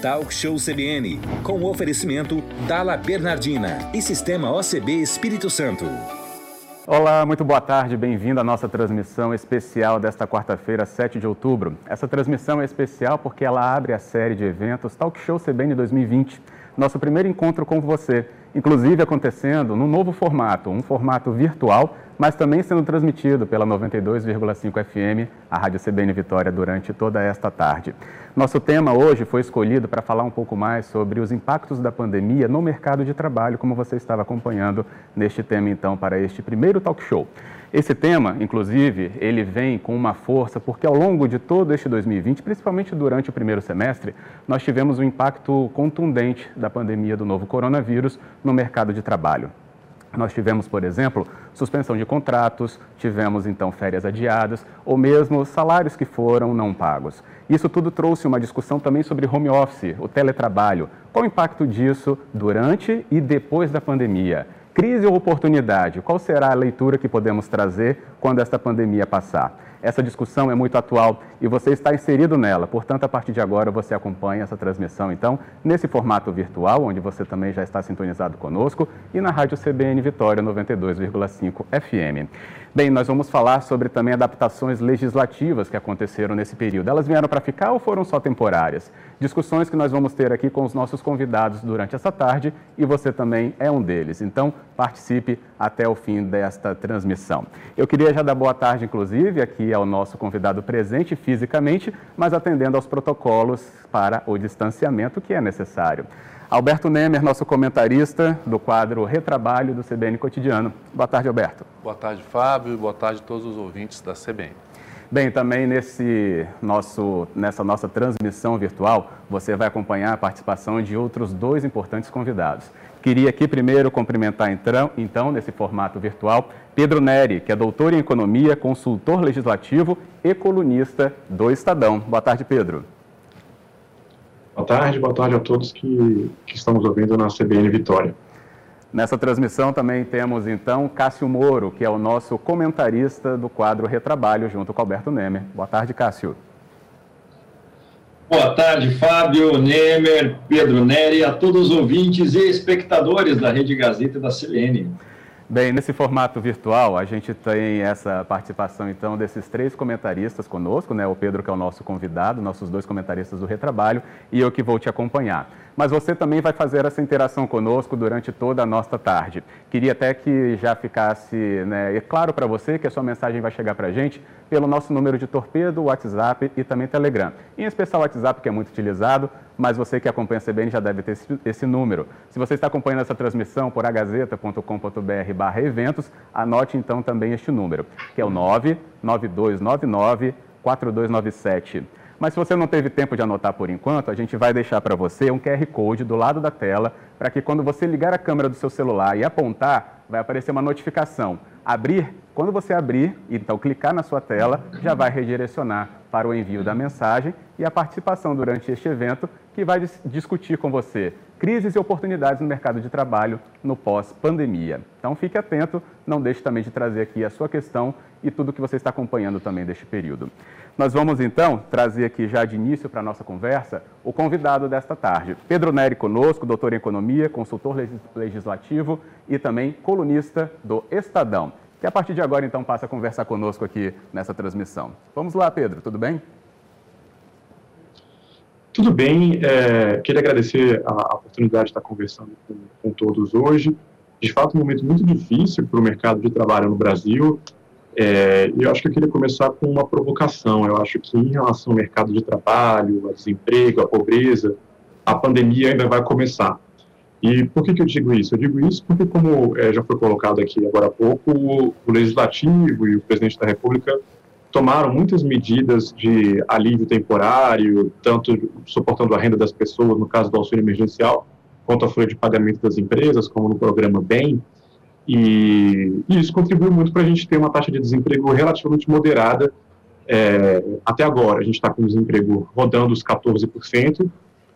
Talk Show CBN, com o oferecimento Dala Bernardina e Sistema OCB Espírito Santo. Olá, muito boa tarde, bem-vindo à nossa transmissão especial desta quarta-feira, 7 de outubro. Essa transmissão é especial porque ela abre a série de eventos Talk Show CBN 2020, nosso primeiro encontro com você, inclusive acontecendo num novo formato, um formato virtual mas também sendo transmitido pela 92,5 FM, a Rádio CBN Vitória, durante toda esta tarde. Nosso tema hoje foi escolhido para falar um pouco mais sobre os impactos da pandemia no mercado de trabalho, como você estava acompanhando neste tema, então, para este primeiro talk show. Esse tema, inclusive, ele vem com uma força porque ao longo de todo este 2020, principalmente durante o primeiro semestre, nós tivemos um impacto contundente da pandemia do novo coronavírus no mercado de trabalho. Nós tivemos, por exemplo, suspensão de contratos, tivemos então férias adiadas ou mesmo salários que foram não pagos. Isso tudo trouxe uma discussão também sobre home office, o teletrabalho. Qual o impacto disso durante e depois da pandemia? Crise ou oportunidade? Qual será a leitura que podemos trazer quando esta pandemia passar? Essa discussão é muito atual e você está inserido nela, portanto, a partir de agora você acompanha essa transmissão, então, nesse formato virtual, onde você também já está sintonizado conosco, e na Rádio CBN Vitória 92,5 FM. Bem, nós vamos falar sobre também adaptações legislativas que aconteceram nesse período. Elas vieram para ficar ou foram só temporárias? Discussões que nós vamos ter aqui com os nossos convidados durante essa tarde e você também é um deles. Então, participe até o fim desta transmissão. Eu queria já dar boa tarde, inclusive, aqui ao nosso convidado presente fisicamente, mas atendendo aos protocolos para o distanciamento que é necessário. Alberto Nemer, nosso comentarista do quadro Retrabalho do CBN Cotidiano. Boa tarde, Alberto. Boa tarde, Fábio, boa tarde a todos os ouvintes da CBN. Bem, também nesse nosso, nessa nossa transmissão virtual, você vai acompanhar a participação de outros dois importantes convidados. Queria aqui primeiro cumprimentar, então, então, nesse formato virtual, Pedro Neri, que é doutor em economia, consultor legislativo e colunista do Estadão. Boa tarde, Pedro. Boa tarde, boa tarde a todos que, que estamos ouvindo na CBN Vitória. Nessa transmissão também temos então Cássio Moro, que é o nosso comentarista do quadro Retrabalho, junto com Alberto Nemer. Boa tarde, Cássio. Boa tarde, Fábio, Nemer, Pedro Neri, a todos os ouvintes e espectadores da Rede Gazeta e da CBN. Bem, nesse formato virtual, a gente tem essa participação, então, desses três comentaristas conosco, né? O Pedro, que é o nosso convidado, nossos dois comentaristas do Retrabalho, e eu que vou te acompanhar. Mas você também vai fazer essa interação conosco durante toda a nossa tarde. Queria até que já ficasse né, claro para você que a sua mensagem vai chegar para a gente pelo nosso número de torpedo, WhatsApp e também Telegram. Em especial o WhatsApp, que é muito utilizado, mas você que acompanha a CBN já deve ter esse, esse número. Se você está acompanhando essa transmissão por agazeta.com.br barra eventos, anote então também este número, que é o 99299 4297. Mas se você não teve tempo de anotar por enquanto, a gente vai deixar para você um QR Code do lado da tela, para que quando você ligar a câmera do seu celular e apontar, vai aparecer uma notificação. Abrir, quando você abrir, então clicar na sua tela, já vai redirecionar para o envio da mensagem e a participação durante este evento, que vai discutir com você crises e oportunidades no mercado de trabalho no pós-pandemia. Então fique atento, não deixe também de trazer aqui a sua questão e tudo que você está acompanhando também deste período. Nós vamos então trazer aqui já de início para a nossa conversa o convidado desta tarde, Pedro Neri conosco, doutor em economia, consultor legislativo e também colunista do Estadão, que a partir de agora então passa a conversar conosco aqui nessa transmissão. Vamos lá, Pedro, tudo bem? Tudo bem, é, queria agradecer a, a, oportunidade de estar conversando com, com todos hoje. De fato, um momento muito difícil para o mercado de trabalho no Brasil. É, eu acho que eu queria começar com uma provocação. Eu acho que em relação ao mercado de trabalho, ao desemprego, à pobreza, a pandemia ainda vai começar. E por que, que eu digo isso? Eu digo isso porque, como é, já foi colocado aqui agora há pouco, o, o Legislativo e o Presidente da República tomaram muitas medidas de alívio temporário, tanto suportando a renda das pessoas, no caso do auxílio emergencial, quanto a folha de pagamento das empresas, como no programa BEM, e, e isso contribuiu muito para a gente ter uma taxa de desemprego relativamente moderada é, até agora. A gente está com desemprego rodando os 14%,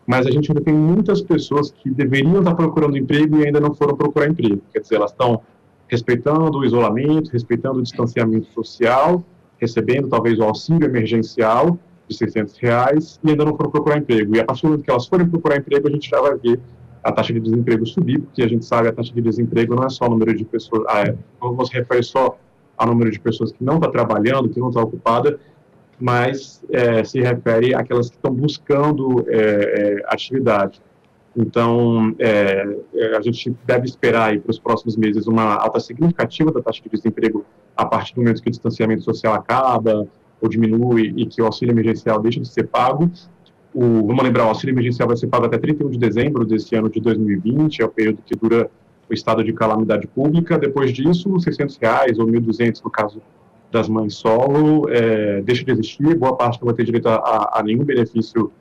mas a gente ainda tem muitas pessoas que deveriam estar procurando emprego e ainda não foram procurar emprego. Quer dizer, elas estão respeitando o isolamento, respeitando o distanciamento social, recebendo talvez o auxílio emergencial, de 600 reais e ainda não foram procurar emprego. E a partir do momento que elas forem procurar emprego, a gente já vai ver a taxa de desemprego subir, porque a gente sabe a taxa de desemprego não é só o número de pessoas, ah, é, não se refere só ao número de pessoas que não está trabalhando, que não está ocupada, mas é, se refere àquelas que estão buscando é, é atividade. Então, é, é, a gente deve esperar para os próximos meses uma alta significativa da taxa de desemprego a partir do momento que o distanciamento social acaba ou diminui e que o auxílio emergencial deixa de ser pago. O, vamos lembrar, o auxílio emergencial vai ser pago até 31 de dezembro deste ano de 2020, é o período que dura o estado de calamidade pública. Depois disso, 600 reais ou 1.200 no caso das mães solo é, deixa de existir. Boa parte não vai ter direito a, a nenhum benefício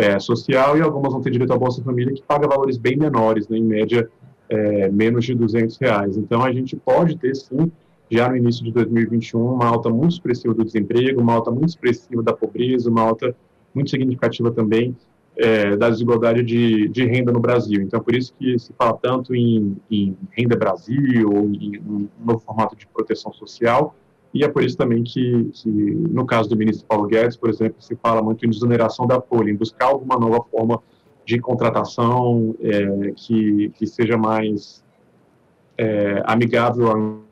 é, social e algumas vão ter direito à Bolsa Família, que paga valores bem menores, né, em média é, menos de 200 reais. Então, a gente pode ter, sim, já no início de 2021, uma alta muito expressiva do desemprego, uma alta muito expressiva da pobreza, uma alta muito significativa também é, da desigualdade de, de, renda no Brasil. Então, por isso que se fala tanto em, em renda Brasil, ou em um novo formato de proteção social, e é por isso também que, que, no caso do ministro Paulo Guedes, por exemplo, se fala muito em desoneração da folha, em buscar alguma nova forma de contratação é, que, que seja mais é, amigável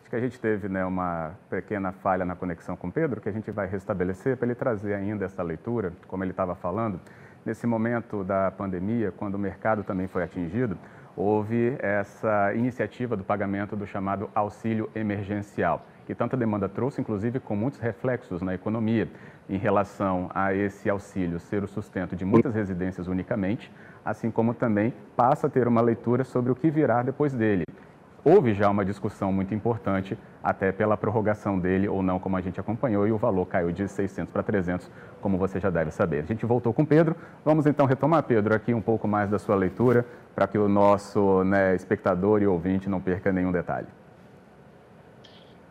Acho que a gente teve né, uma pequena falha na conexão com Pedro, que a gente vai restabelecer para ele trazer ainda essa leitura, como ele estava falando. Nesse momento da pandemia, quando o mercado também foi atingido, houve essa iniciativa do pagamento do chamado auxílio emergencial que tanta demanda trouxe, inclusive com muitos reflexos na economia em relação a esse auxílio ser o sustento de muitas residências unicamente, assim como também passa a ter uma leitura sobre o que virá depois dele. Houve já uma discussão muito importante, até pela prorrogação dele ou não, como a gente acompanhou, e o valor caiu de 600 para 300, como você já deve saber. A gente voltou com Pedro, vamos então retomar, Pedro, aqui um pouco mais da sua leitura, para que o nosso né, espectador e ouvinte não perca nenhum detalhe.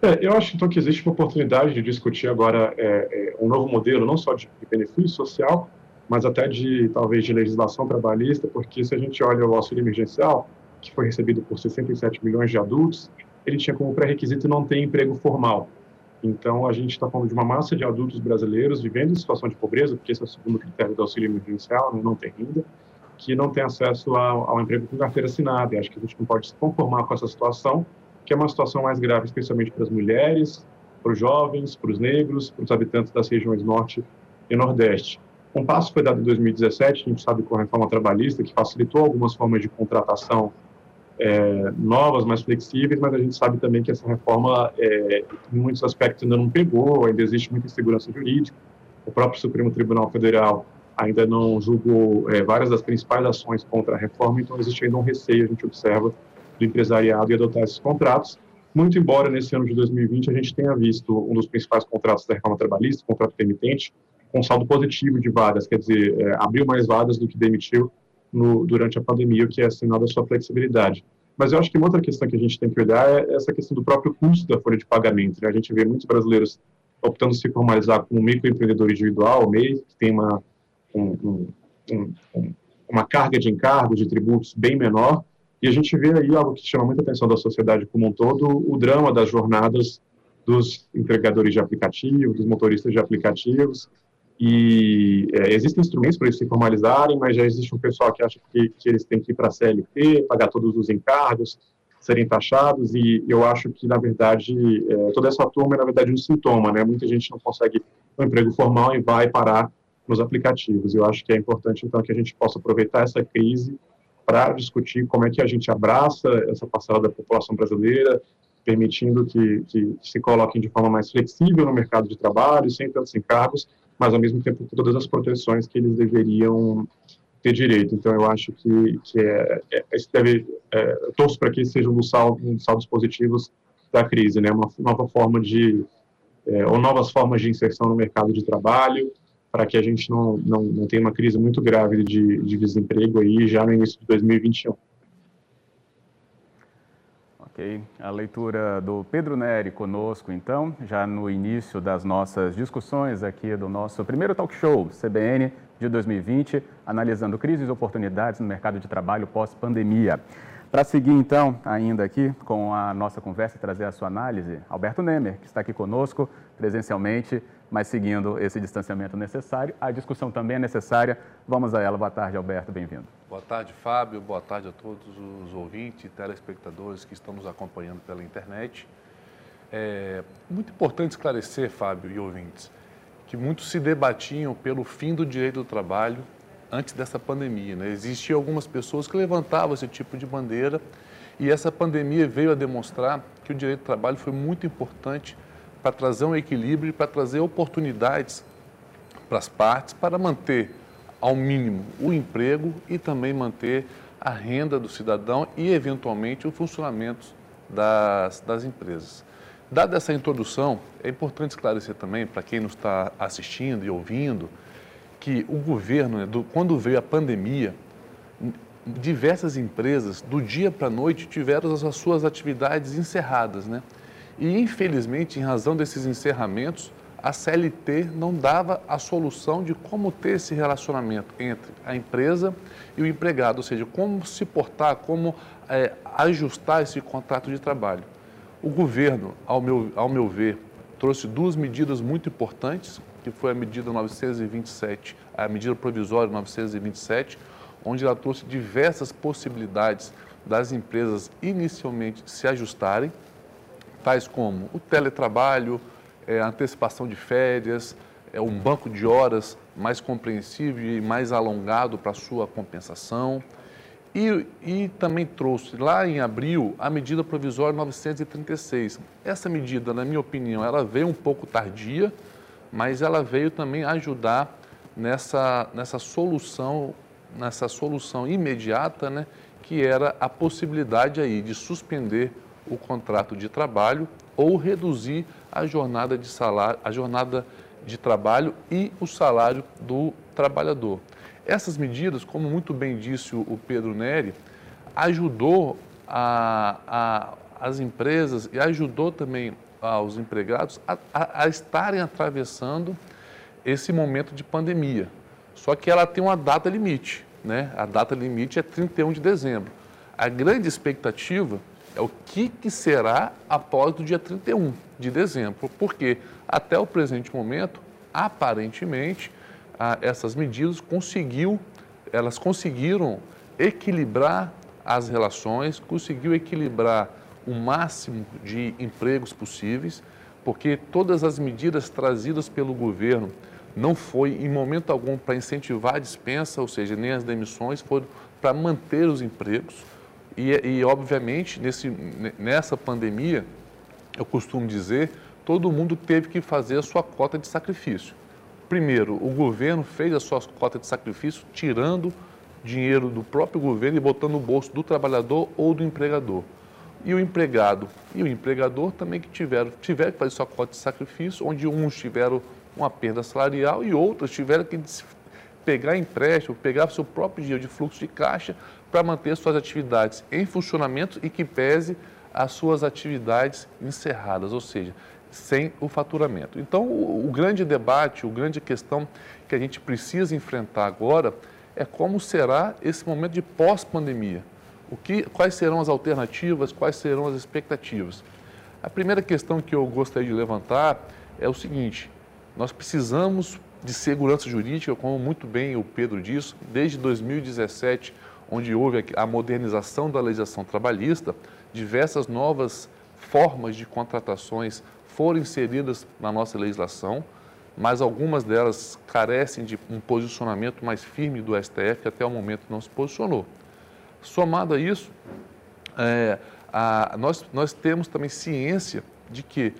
É, eu acho então que existe uma oportunidade de discutir agora é, é, um novo modelo, não só de, benefício social, mas até de talvez de legislação trabalhista, porque se a gente olha o auxílio emergencial, que foi recebido por 67 milhões de adultos, ele tinha como pré-requisito não ter emprego formal. Então, a gente está falando de uma massa de adultos brasileiros vivendo em situação de pobreza, porque esse é o segundo critério do auxílio emergencial, né, não tem renda, que não tem acesso ao, ao emprego com carteira assinada. E acho que a gente não pode se conformar com essa situação que é uma situação mais grave, especialmente para as mulheres, para os jovens, para os negros, para os habitantes das regiões norte e nordeste. Um passo foi dado em 2017, a gente sabe com a reforma trabalhista, que facilitou algumas formas de contratação é, novas, mais flexíveis, mas a gente sabe também que essa reforma, é, em muitos aspectos, ainda não pegou, ainda existe muita insegurança jurídica. O próprio Supremo Tribunal Federal ainda não julgou é, várias das principais ações contra a reforma, então existe ainda um receio, a gente observa, do empresariado e adotar esses contratos. Muito embora nesse ano de 2020 a gente tenha visto um dos principais contratos da reforma trabalhista, o contrato permitente, com saldo positivo de vagas, quer dizer, é, abriu mais vagas do que demitiu no, durante a pandemia, o que é sinal da sua flexibilidade. Mas eu acho que uma outra questão que a gente tem que olhar é essa questão do próprio custo da folha de pagamento. Né? A gente vê muitos brasileiros optando se formalizar como microempreendedor individual, MEI, que tem uma, um, um, um, uma carga de encargos, de tributos bem menor, e a gente vê aí algo que chama muita atenção da sociedade como um todo, o drama das jornadas dos entregadores de aplicativos, dos motoristas de aplicativos. E é, existem instrumentos para eles se formalizarem, mas já existe um pessoal que acha que, que eles têm que ir para a CLT, pagar todos os encargos, serem taxados, e eu acho que, na verdade, é, toda essa turma é, na verdade, um sintoma, né? Muita gente não consegue um emprego formal e vai parar nos aplicativos. Eu acho que é importante, então, que a gente possa aproveitar essa crise para discutir como é que a gente abraça essa parcela da população brasileira, permitindo que, que se coloquem de forma mais flexível no mercado de trabalho, sem tantos encargos, mas ao mesmo tempo com todas as proteções que eles deveriam ter direito. Então, eu acho que, que é, é, deve, é, torço para que seja um dos saldos, saldos positivos da crise, né? Uma nova forma de, é, ou novas formas de inserção no mercado de trabalho, para que a gente não, não, não tenha uma crise muito grave de, de desemprego aí já no início de 2021. Ok, a leitura do Pedro Neri conosco, então, já no início das nossas discussões aqui do nosso primeiro talk show CBN de 2020, analisando crises e oportunidades no mercado de trabalho pós-pandemia. Para seguir, então, ainda aqui com a nossa conversa e trazer a sua análise, Alberto Nemer, que está aqui conosco presencialmente mas seguindo esse distanciamento necessário. A discussão também é necessária. Vamos a ela. Boa tarde, Alberto. Bem-vindo. Boa tarde, Fábio. Boa tarde a todos os ouvintes e telespectadores que estão nos acompanhando pela internet. É muito importante esclarecer, Fábio e ouvintes, que muitos se debatiam pelo fim do direito do trabalho antes dessa pandemia. Né? Existiam algumas pessoas que levantavam esse tipo de bandeira e essa pandemia veio a demonstrar que o direito do trabalho foi muito importante para trazer um equilíbrio e para trazer oportunidades para as partes, para manter ao mínimo o emprego e também manter a renda do cidadão e, eventualmente, o funcionamento das, das empresas. Dada essa introdução, é importante esclarecer também para quem nos está assistindo e ouvindo que o governo, né, do, quando veio a pandemia, diversas empresas, do dia para a noite, tiveram as suas atividades encerradas. Né? E, infelizmente, em razão desses encerramentos, a CLT não dava a solução de como ter esse relacionamento entre a empresa e o empregado, ou seja, como se portar, como é, ajustar esse contrato de trabalho. O governo, ao meu, ao meu ver, trouxe duas medidas muito importantes, que foi a medida 927, a medida provisória 927, onde ela trouxe diversas possibilidades das empresas inicialmente se ajustarem, tais como o teletrabalho, é, a antecipação de férias, é, um banco de horas mais compreensível e mais alongado para a sua compensação. E, e, também trouxe lá em abril a medida provisória 936. Essa medida, na minha opinião, ela veio um pouco tardia, mas ela veio também ajudar nessa, nessa solução nessa solução imediata, né, que era a possibilidade aí de suspender o contrato de trabalho ou reduzir a jornada de salário, a jornada de trabalho e o salário do trabalhador. Essas medidas, como muito bem disse o Pedro Neri, ajudou a, a, as empresas e ajudou também aos empregados a, a, estarem atravessando esse momento de pandemia. Só que ela tem uma data limite, né? A data limite é 31 de dezembro. A grande expectativa é o que, que será após o dia 31 de dezembro, porque até o presente momento, aparentemente, essas medidas conseguiu, elas conseguiram equilibrar as relações, conseguiu equilibrar o máximo de empregos possíveis, porque todas as medidas trazidas pelo governo não foi em momento algum para incentivar a dispensa, ou seja, nem as demissões, foram para manter os empregos. E, e, obviamente, nesse, nessa pandemia, eu costumo dizer, todo mundo teve que fazer a sua cota de sacrifício. Primeiro, o governo fez a sua cota de sacrifício tirando dinheiro do próprio governo e botando no bolso do trabalhador ou do empregador. E o empregado e o empregador também que tiveram, tiveram que fazer sua cota de sacrifício, onde uns tiveram uma perda salarial e outras tiveram que pegar empréstimo, pegar seu próprio dinheiro de fluxo de caixa para manter suas atividades em funcionamento e que pese as suas atividades encerradas, ou seja, sem o faturamento. Então, o, grande debate, o grande questão que a gente precisa enfrentar agora é como será esse momento de pós-pandemia. O que, quais serão as alternativas, quais serão as expectativas? A primeira questão que eu gostaria de levantar é o seguinte: nós precisamos de segurança jurídica, como muito bem o Pedro disse, desde 2017, onde houve a modernização da legislação trabalhista, diversas novas formas de contratações foram inseridas na nossa legislação, mas algumas delas carecem de um posicionamento mais firme do STF, que até o momento não se posicionou. Somado a isso, é, a, nós, nós temos também ciência de que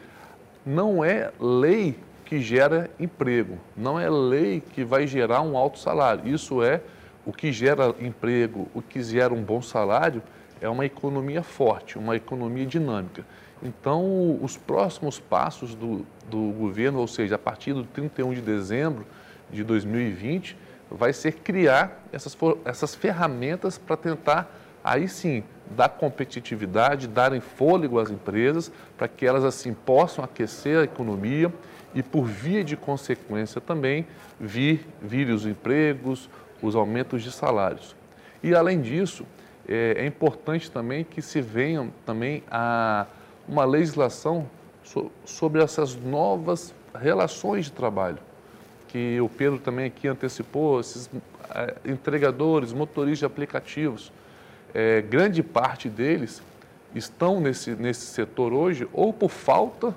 não é lei que gera emprego, não é lei que vai gerar um alto salário. Isso é o que gera emprego, o que gera um bom salário é uma economia forte, uma economia dinâmica. Então, os próximos passos do, do governo, ou seja, a partir do 31 de dezembro de 2020, vai ser criar essas, essas ferramentas para tentar, aí sim, dar competitividade, darem fôlego às empresas, para que elas assim possam aquecer a economia e, por via de consequência, também vir, vir os empregos, os aumentos de salários. E, além disso, é, é importante também que se venha também a uma legislação so, sobre essas novas relações de trabalho, que o Pedro também aqui antecipou, esses é, entregadores, motoristas de aplicativos, é, grande parte deles estão nesse, nesse setor hoje ou por falta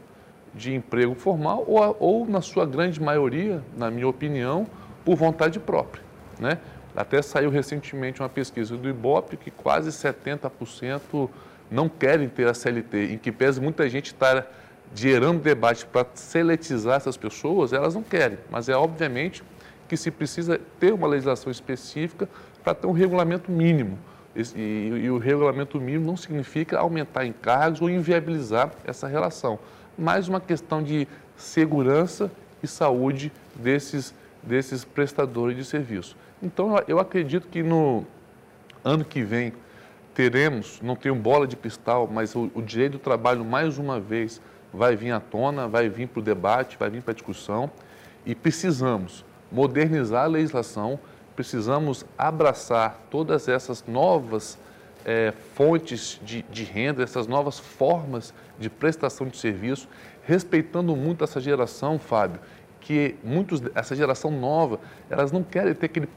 de emprego formal ou, ou, na sua grande maioria, na minha opinião, por vontade própria. Né? Até saiu recentemente uma pesquisa do IBOP que quase 70% não querem ter a CLT, em que pese muita gente estar gerando debate para seletizar essas pessoas, elas não querem. Mas é obviamente que se precisa ter uma legislação específica para ter um regulamento mínimo. E, e, o regulamento mínimo não significa aumentar encargos ou inviabilizar essa relação, mas uma questão de segurança e saúde desses, desses prestadores de serviço. Então, eu acredito que no ano que vem teremos, não tenho bola de cristal, mas o, o direito do trabalho, mais uma vez, vai vir à tona, vai vir para o debate, vai vir para a discussão. E precisamos modernizar a legislação, precisamos abraçar todas essas novas é, fontes de, de, renda, essas novas formas de prestação de serviço, respeitando muito essa geração, Fábio, que muitos, essa geração nova, elas não querem ter aquele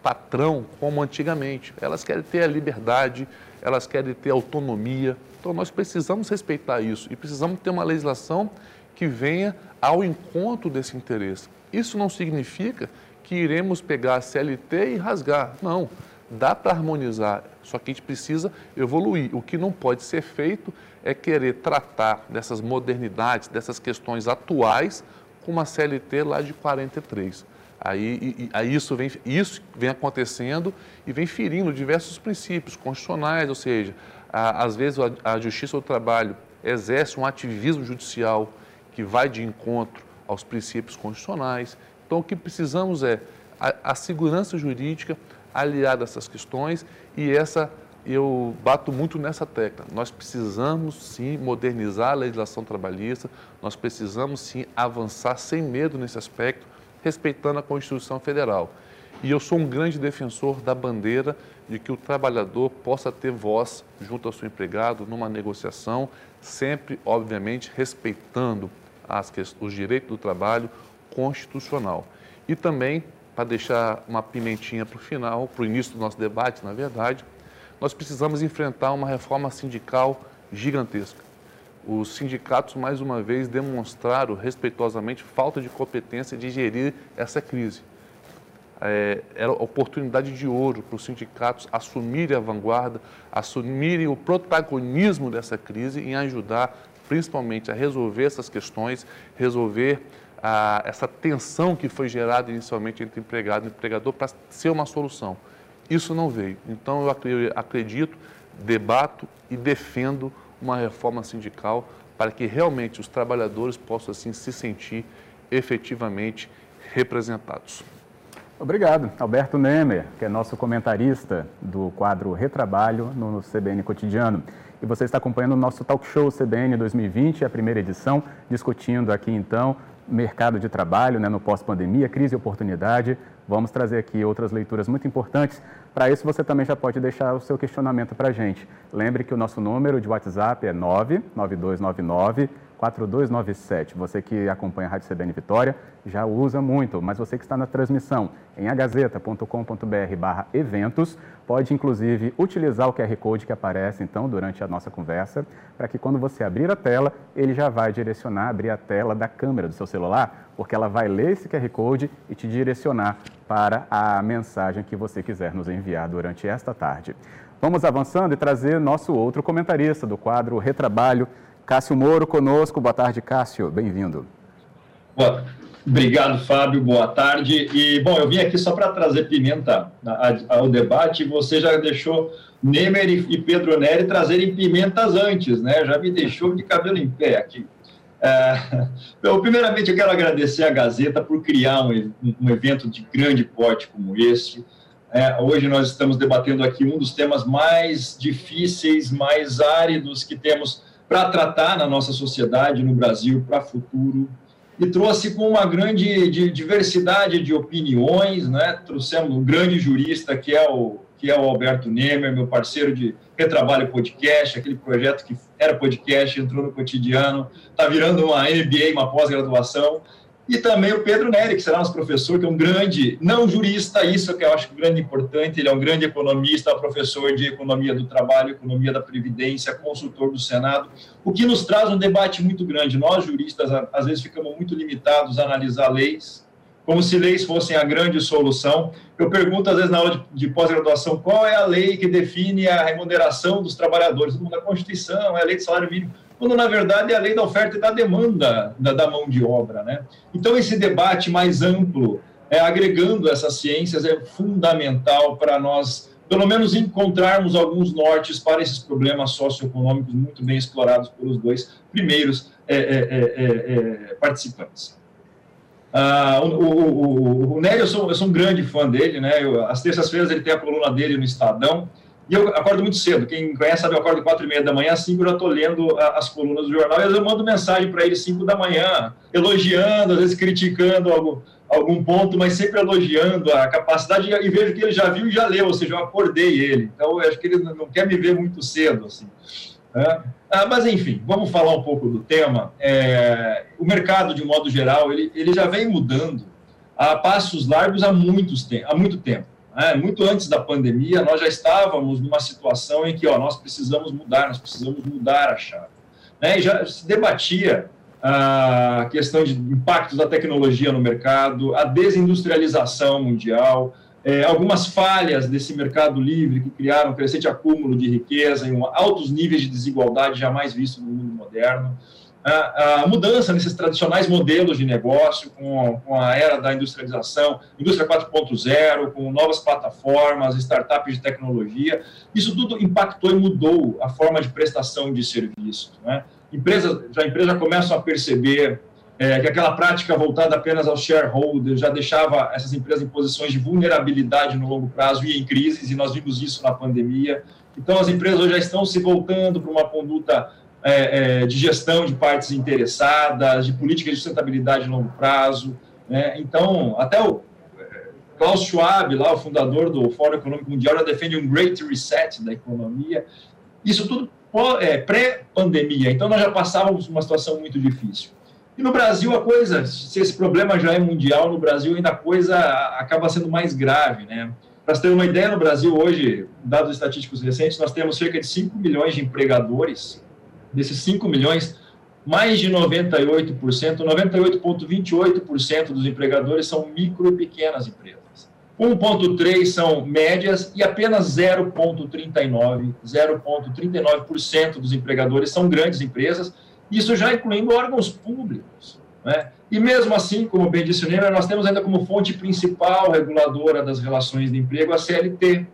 patrão como antigamente, elas querem ter a liberdade, elas querem ter autonomia. Então nós precisamos respeitar isso e precisamos ter uma legislação que venha ao encontro desse interesse. Isso não significa que iremos pegar a CLT e rasgar. Não, dá para harmonizar, só que a gente precisa evoluir. O que não pode ser feito é querer tratar dessas modernidades, dessas questões atuais, com uma CLT lá de 43. Aí, e, aí isso, vem, isso vem acontecendo e vem ferindo diversos princípios constitucionais, ou seja, a, às vezes a, a Justiça do Trabalho exerce um ativismo judicial que vai de encontro aos princípios constitucionais. Então, o que precisamos é a, a segurança jurídica aliada a essas questões e essa eu bato muito nessa tecla. Nós precisamos sim modernizar a legislação trabalhista, nós precisamos sim avançar sem medo nesse aspecto, respeitando a Constituição Federal. E eu sou um grande defensor da bandeira de que o trabalhador possa ter voz junto ao seu empregado numa negociação, sempre, obviamente, respeitando as, os direitos do trabalho constitucional. E também, para deixar uma pimentinha para o final, para o início do nosso debate, na verdade, nós precisamos enfrentar uma reforma sindical gigantesca. Os sindicatos, mais uma vez, demonstraram respeitosamente falta de competência de gerir essa crise. É, era oportunidade de ouro para os sindicatos assumirem a vanguarda, assumirem o protagonismo dessa crise em ajudar principalmente a resolver essas questões, resolver a, essa tensão que foi gerada inicialmente entre empregado e empregador para ser uma solução. Isso não veio. Então, eu acredito, debato e defendo uma reforma sindical para que realmente os trabalhadores possam assim se sentir efetivamente representados. Obrigado. Alberto Nemer, que é nosso comentarista do quadro Retrabalho no CBN Cotidiano. E você está acompanhando o nosso talk show CBN 2020, a primeira edição, discutindo aqui então mercado de trabalho né, no pós-pandemia, crise e oportunidade. Vamos trazer aqui outras leituras muito importantes. Para isso, você também já pode deixar o seu questionamento para a gente. Lembre que o nosso número de WhatsApp é 99299 4297. Você que acompanha a Rádio CBN Vitória já usa muito, mas você que está na transmissão em agazeta.com.br barra eventos, pode inclusive utilizar o QR Code que aparece então durante a nossa conversa, para que quando você abrir a tela, ele já vai direcionar, abrir a tela da câmera do seu celular, porque ela vai ler esse QR Code e te direcionar para a mensagem que você quiser nos enviar durante esta tarde. Vamos avançando e trazer nosso outro comentarista do quadro Retrabalho, Cássio Moro conosco. Boa tarde, Cássio. Bem-vindo. Obrigado, Fábio. Boa tarde. E, bom, eu vim aqui só para trazer pimenta ao debate. Você já deixou Nemer e Pedro Neri trazerem pimentas antes, né? Já me deixou de cabelo em pé aqui. É, primeiramente, eu quero agradecer a Gazeta por criar um, um evento de grande porte como esse. É, hoje nós estamos debatendo aqui um dos temas mais difíceis, mais áridos que temos para tratar na nossa sociedade, no Brasil, para o futuro. E trouxe com uma grande diversidade de opiniões, né? Trouxemos um grande jurista que é o que é o Alberto Nemer, meu parceiro de Retrabalho Podcast, aquele projeto que era podcast, entrou no cotidiano, está virando uma MBA, uma pós-graduação. E também o Pedro Neri, que será nosso professor, que é um grande, não jurista, isso que eu acho grande importante, ele é um grande economista, professor de economia do trabalho, economia da previdência, consultor do Senado, o que nos traz um debate muito grande. Nós, juristas, às vezes ficamos muito limitados a analisar leis, como se leis fossem a grande solução. Eu pergunto, às vezes, na aula de, de pós-graduação, qual é a lei que define a remuneração dos trabalhadores? A Constituição, é a lei de salário mínimo quando na verdade é a lei da oferta e da demanda da, da mão de obra, né? Então esse debate mais amplo, é, agregando essas ciências, é fundamental para nós, pelo menos encontrarmos alguns nortes para esses problemas socioeconômicos muito bem explorados pelos dois primeiros é, é, é, é, é participantes. Ah, o, o, o, o Nery, eu sou, eu sou um grande fã dele, né? Eu, às terças-feiras ele tem a coluna dele no Estadão, e eu acordo muito cedo. Quem conhece sabe, eu acordo quatro e meia da manhã, às cinco eu já estou lendo as colunas do jornal. E eu mando mensagem para ele cinco da manhã, elogiando, às vezes criticando algum, algum ponto, mas sempre elogiando a capacidade. E vejo que ele já viu e já leu, ou seja, eu acordei ele. Então eu acho que ele não quer me ver muito cedo. Assim. Ah, mas enfim, vamos falar um pouco do tema. É, o mercado, de modo geral, ele, ele já vem mudando a passos largos há, muitos há muito tempo. É, muito antes da pandemia, nós já estávamos numa situação em que ó, nós precisamos mudar, nós precisamos mudar a chave. Né? E já se debatia a questão de impactos da tecnologia no mercado, a desindustrialização mundial, é, algumas falhas desse mercado livre que criaram um crescente acúmulo de riqueza e um, altos níveis de desigualdade jamais visto no mundo moderno a, a, mudança nesses tradicionais modelos de negócio, com, com a era da industrialização, indústria 4.0, com novas plataformas, startups de tecnologia, isso tudo impactou e mudou a forma de prestação de serviço. Né? Empresas, já a empresa começam a perceber é, que aquela prática voltada apenas aos shareholders já deixava essas empresas em posições de vulnerabilidade no longo prazo e em crises, e nós vimos isso na pandemia. Então, as empresas já estão se voltando para uma conduta é, é, de gestão de partes interessadas, de políticas de sustentabilidade de longo prazo. Né? Então, até o é, Klaus Schwab, lá, o fundador do Fórum Econômico Mundial, já defende um Great Reset da economia. Isso tudo é, pré-pandemia, então nós já passávamos uma situação muito difícil. E no Brasil a coisa, se esse problema já é mundial, no Brasil ainda a coisa acaba sendo mais grave, né? Para você ter uma ideia, no Brasil hoje, dados estatísticos recentes, nós temos cerca de 5 milhões de empregadores desses 5 milhões, mais de 98%, 98,28% dos empregadores são micro e pequenas empresas. 1,3% são médias e apenas 0,39%, 0,39% dos empregadores são grandes empresas, isso já incluindo órgãos públicos. Né? E mesmo assim, como bem disse o Neymar, nós temos ainda como fonte principal reguladora das relações de emprego a CLT,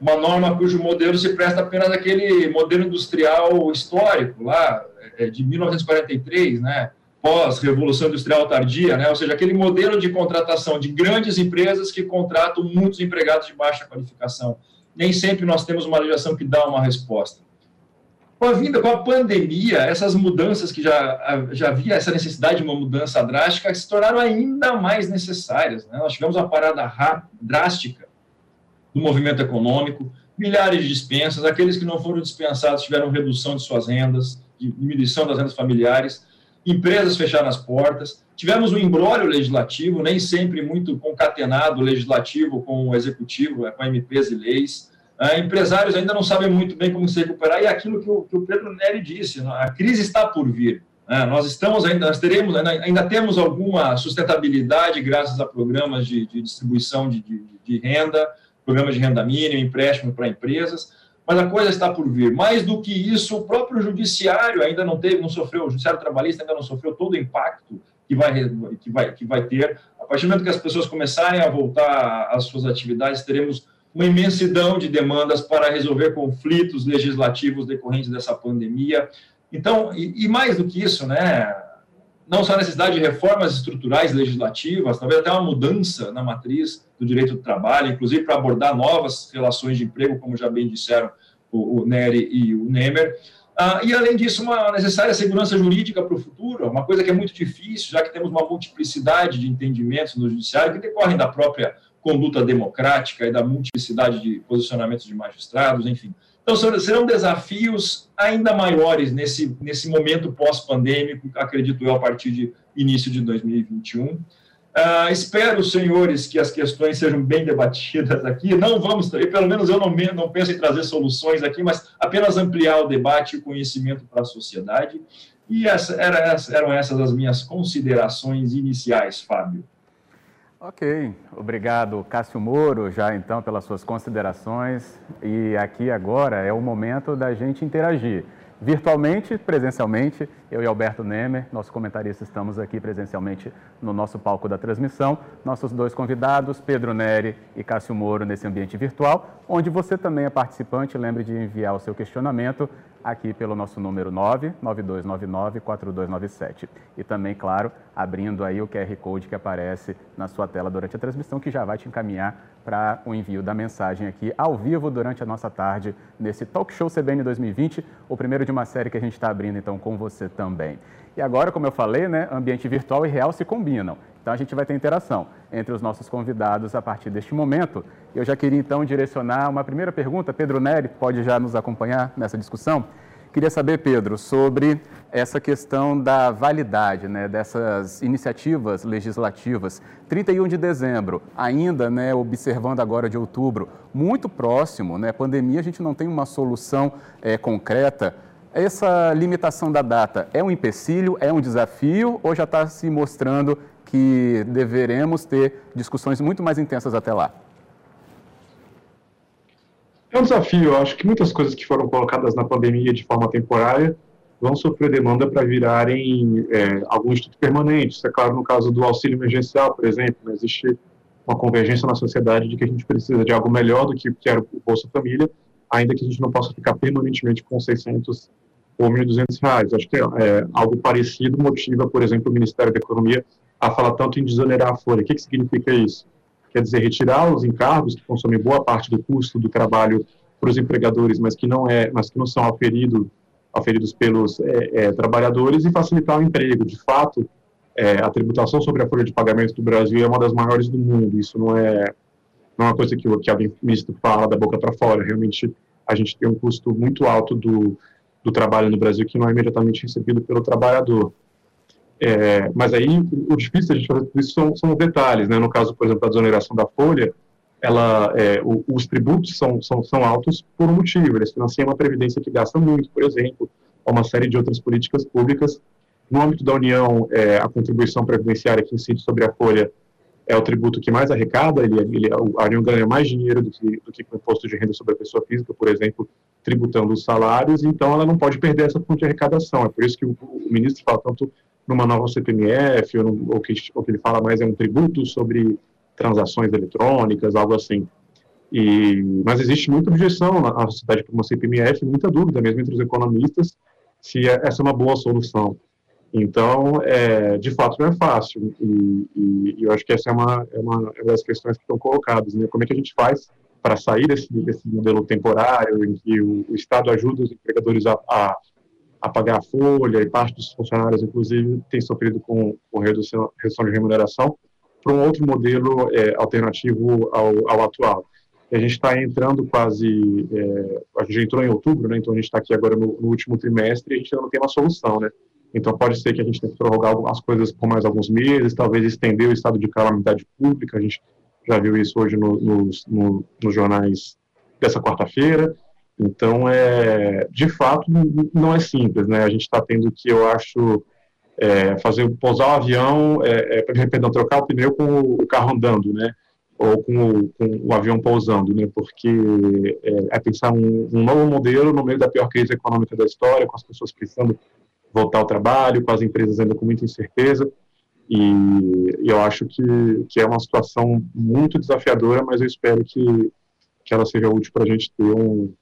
uma norma cujo modelo se presta apenas àquele modelo industrial histórico, lá é, de 1943, né, pós-revolução industrial tardia, né, ou seja, aquele modelo de contratação de grandes empresas que contratam muitos empregados de baixa qualificação. Nem sempre nós temos uma legislação que dá uma resposta. Com a vinda, com a pandemia, essas mudanças que já, já havia essa necessidade de uma mudança drástica se tornaram ainda mais necessárias. Né? Nós tivemos uma parada drástica do movimento econômico, milhares de dispensas, aqueles que não foram dispensados tiveram redução de suas rendas, diminuição das rendas familiares, empresas fecharam as portas, tivemos um embrólio legislativo, nem sempre muito concatenado o legislativo com o executivo, com MPs e leis, Uh, empresários ainda não sabem muito bem como se recuperar, e aquilo que o, Pedro Neri disse, né? a crise está por vir. Uh, nós estamos ainda, nós teremos, ainda, ainda, temos alguma sustentabilidade graças a programas de, de distribuição de, de, de renda, programa de renda mínima, empréstimo para empresas, mas a coisa está por vir. Mais do que isso, o próprio judiciário ainda não teve, não sofreu, o judiciário trabalhista ainda não sofreu todo o impacto que vai, que vai, que vai ter. A partir do momento que as pessoas começarem a voltar às suas atividades, teremos uma imensidão de demandas para resolver conflitos legislativos decorrentes dessa pandemia. Então, e, e mais do que isso, né, não só a necessidade de reformas estruturais legislativas, talvez até uma mudança na matriz do direito do trabalho, inclusive para abordar novas relações de emprego, como já bem disseram o, o Nery e o Nemer. Ah, e, além disso, uma necessária segurança jurídica para o futuro, uma coisa que é muito difícil, já que temos uma multiplicidade de entendimentos no judiciário que decorrem da própria conduta democrática e da multiplicidade de posicionamentos de magistrados, enfim. Então, serão desafios ainda maiores nesse, nesse momento pós-pandêmico, acredito eu, a partir de início de 2021. Uh, espero, senhores, que as questões sejam bem debatidas aqui. Não vamos, pelo menos eu não, não penso em trazer soluções aqui, mas apenas ampliar o debate e o conhecimento para a sociedade. E essa, era, eram essas as minhas considerações iniciais, Fábio. Ok, obrigado Cássio Moro, já então pelas suas considerações. E aqui agora é o momento da gente interagir virtualmente, presencialmente. Eu e Alberto Nemer, nosso comentarista, estamos aqui presencialmente no nosso palco da transmissão. Nossos dois convidados, Pedro Neri e Cássio Moro, nesse ambiente virtual, onde você também é participante. Lembre de enviar o seu questionamento aqui pelo nosso número 99299-4297. E também, claro, abrindo aí o QR Code que aparece na sua tela durante a transmissão, que já vai te encaminhar para o envio da mensagem aqui ao vivo durante a nossa tarde nesse Talk Show CBN 2020, o primeiro de uma série que a gente está abrindo então com você também. E agora, como eu falei, né, ambiente virtual e real se combinam. Então a gente vai ter interação entre os nossos convidados a partir deste momento. Eu já queria então direcionar uma primeira pergunta. Pedro Neri pode já nos acompanhar nessa discussão. Queria saber, Pedro, sobre essa questão da validade né, dessas iniciativas legislativas. 31 de dezembro, ainda né, observando agora de outubro, muito próximo, né, pandemia, a gente não tem uma solução é, concreta. Essa limitação da data é um empecilho, é um desafio ou já está se mostrando que deveremos ter discussões muito mais intensas até lá? É um desafio. Eu acho que muitas coisas que foram colocadas na pandemia de forma temporária vão sofrer demanda para virarem é, algum instituto permanente. Isso é claro no caso do auxílio emergencial, por exemplo. Né? Existe uma convergência na sociedade de que a gente precisa de algo melhor do que, que era o Bolsa Família, ainda que a gente não possa ficar permanentemente com 600 ou 1.200 reais. Acho que é, é, algo parecido motiva, por exemplo, o Ministério da Economia a falar tanto em desonerar a folha. O que, que significa isso? Quer dizer, retirar os encargos que consomem boa parte do custo do trabalho para os empregadores, mas que não é, mas que não são aferido, aferidos pelos é, é, trabalhadores e facilitar o emprego. De fato, é, a tributação sobre a folha de pagamento do Brasil é uma das maiores do mundo. Isso não é não é uma coisa que, que alguém ministro fala da boca para fora. Realmente, a gente tem um custo muito alto do, do trabalho no Brasil que não é imediatamente recebido pelo trabalhador. É, mas aí o difícil de fazer tudo isso são, são detalhes, né? No caso, por exemplo, da desoneração da folha, ela, é, o, os tributos são, são, são altos por um motivo. Eles financiam uma previdência que gasta muito, por exemplo, ou uma série de outras políticas públicas. No âmbito da União, é, a contribuição previdenciária que incide sobre a folha é o tributo que mais arrecada. Ele, ele, a União ganha mais dinheiro do que, do que com o imposto de renda sobre a pessoa física, por exemplo, tributando os salários. Então, ela não pode perder essa fonte de arrecadação. É por isso que o, o ministro fala tanto numa nova CPMF, ou, no, ou, que, ou que ele fala mais é um tributo sobre transações eletrônicas, algo assim. E, mas existe muita objeção na, sociedade para uma CPMF, muita dúvida mesmo entre os economistas se é, essa é uma boa solução. Então, é, de fato, não é fácil. E, e, e, eu acho que essa é é uma, é uma das questões que estão colocadas. Né? Como é que a gente faz para sair desse, desse modelo temporário em que o, o Estado ajuda os empregadores a, a a pagar a folha e parte dos funcionários, inclusive, tem sofrido com, com redução, redução de remuneração, para um outro modelo é, alternativo ao, ao, atual. A gente está entrando quase, é, a gente entrou em outubro, né, então a gente está aqui agora no, no, último trimestre e a gente ainda não tem uma solução, né? Então pode ser que a gente tenha que prorrogar as coisas por mais alguns meses, talvez estender o estado de calamidade pública, a gente já viu isso hoje no, no, nos jornais dessa quarta-feira, então, é, de fato, não é simples, né? A gente está tendo que, eu acho, é, fazer pousar o avião, é, é, perdão, trocar o pneu com o carro andando, né? Ou com o, com o avião pousando, né? Porque é, é pensar um, um, novo modelo no meio da pior crise econômica da história, com as pessoas precisando voltar ao trabalho, com as empresas ainda com muita incerteza. E, e eu acho que, que é uma situação muito desafiadora, mas eu espero que, que ela seja útil para a gente ter um,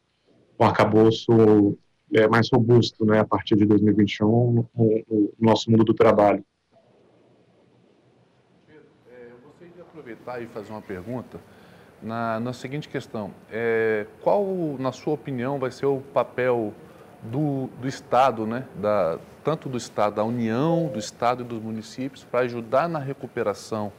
um arcabouço é, mais robusto né, a partir de 2021 no, nosso mundo do trabalho. É, eu gostaria de aproveitar e fazer uma pergunta na, na seguinte questão. É, qual, na sua opinião, vai ser o papel do, do Estado, né, da, tanto do Estado, da União, do Estado e dos municípios, para ajudar na recuperação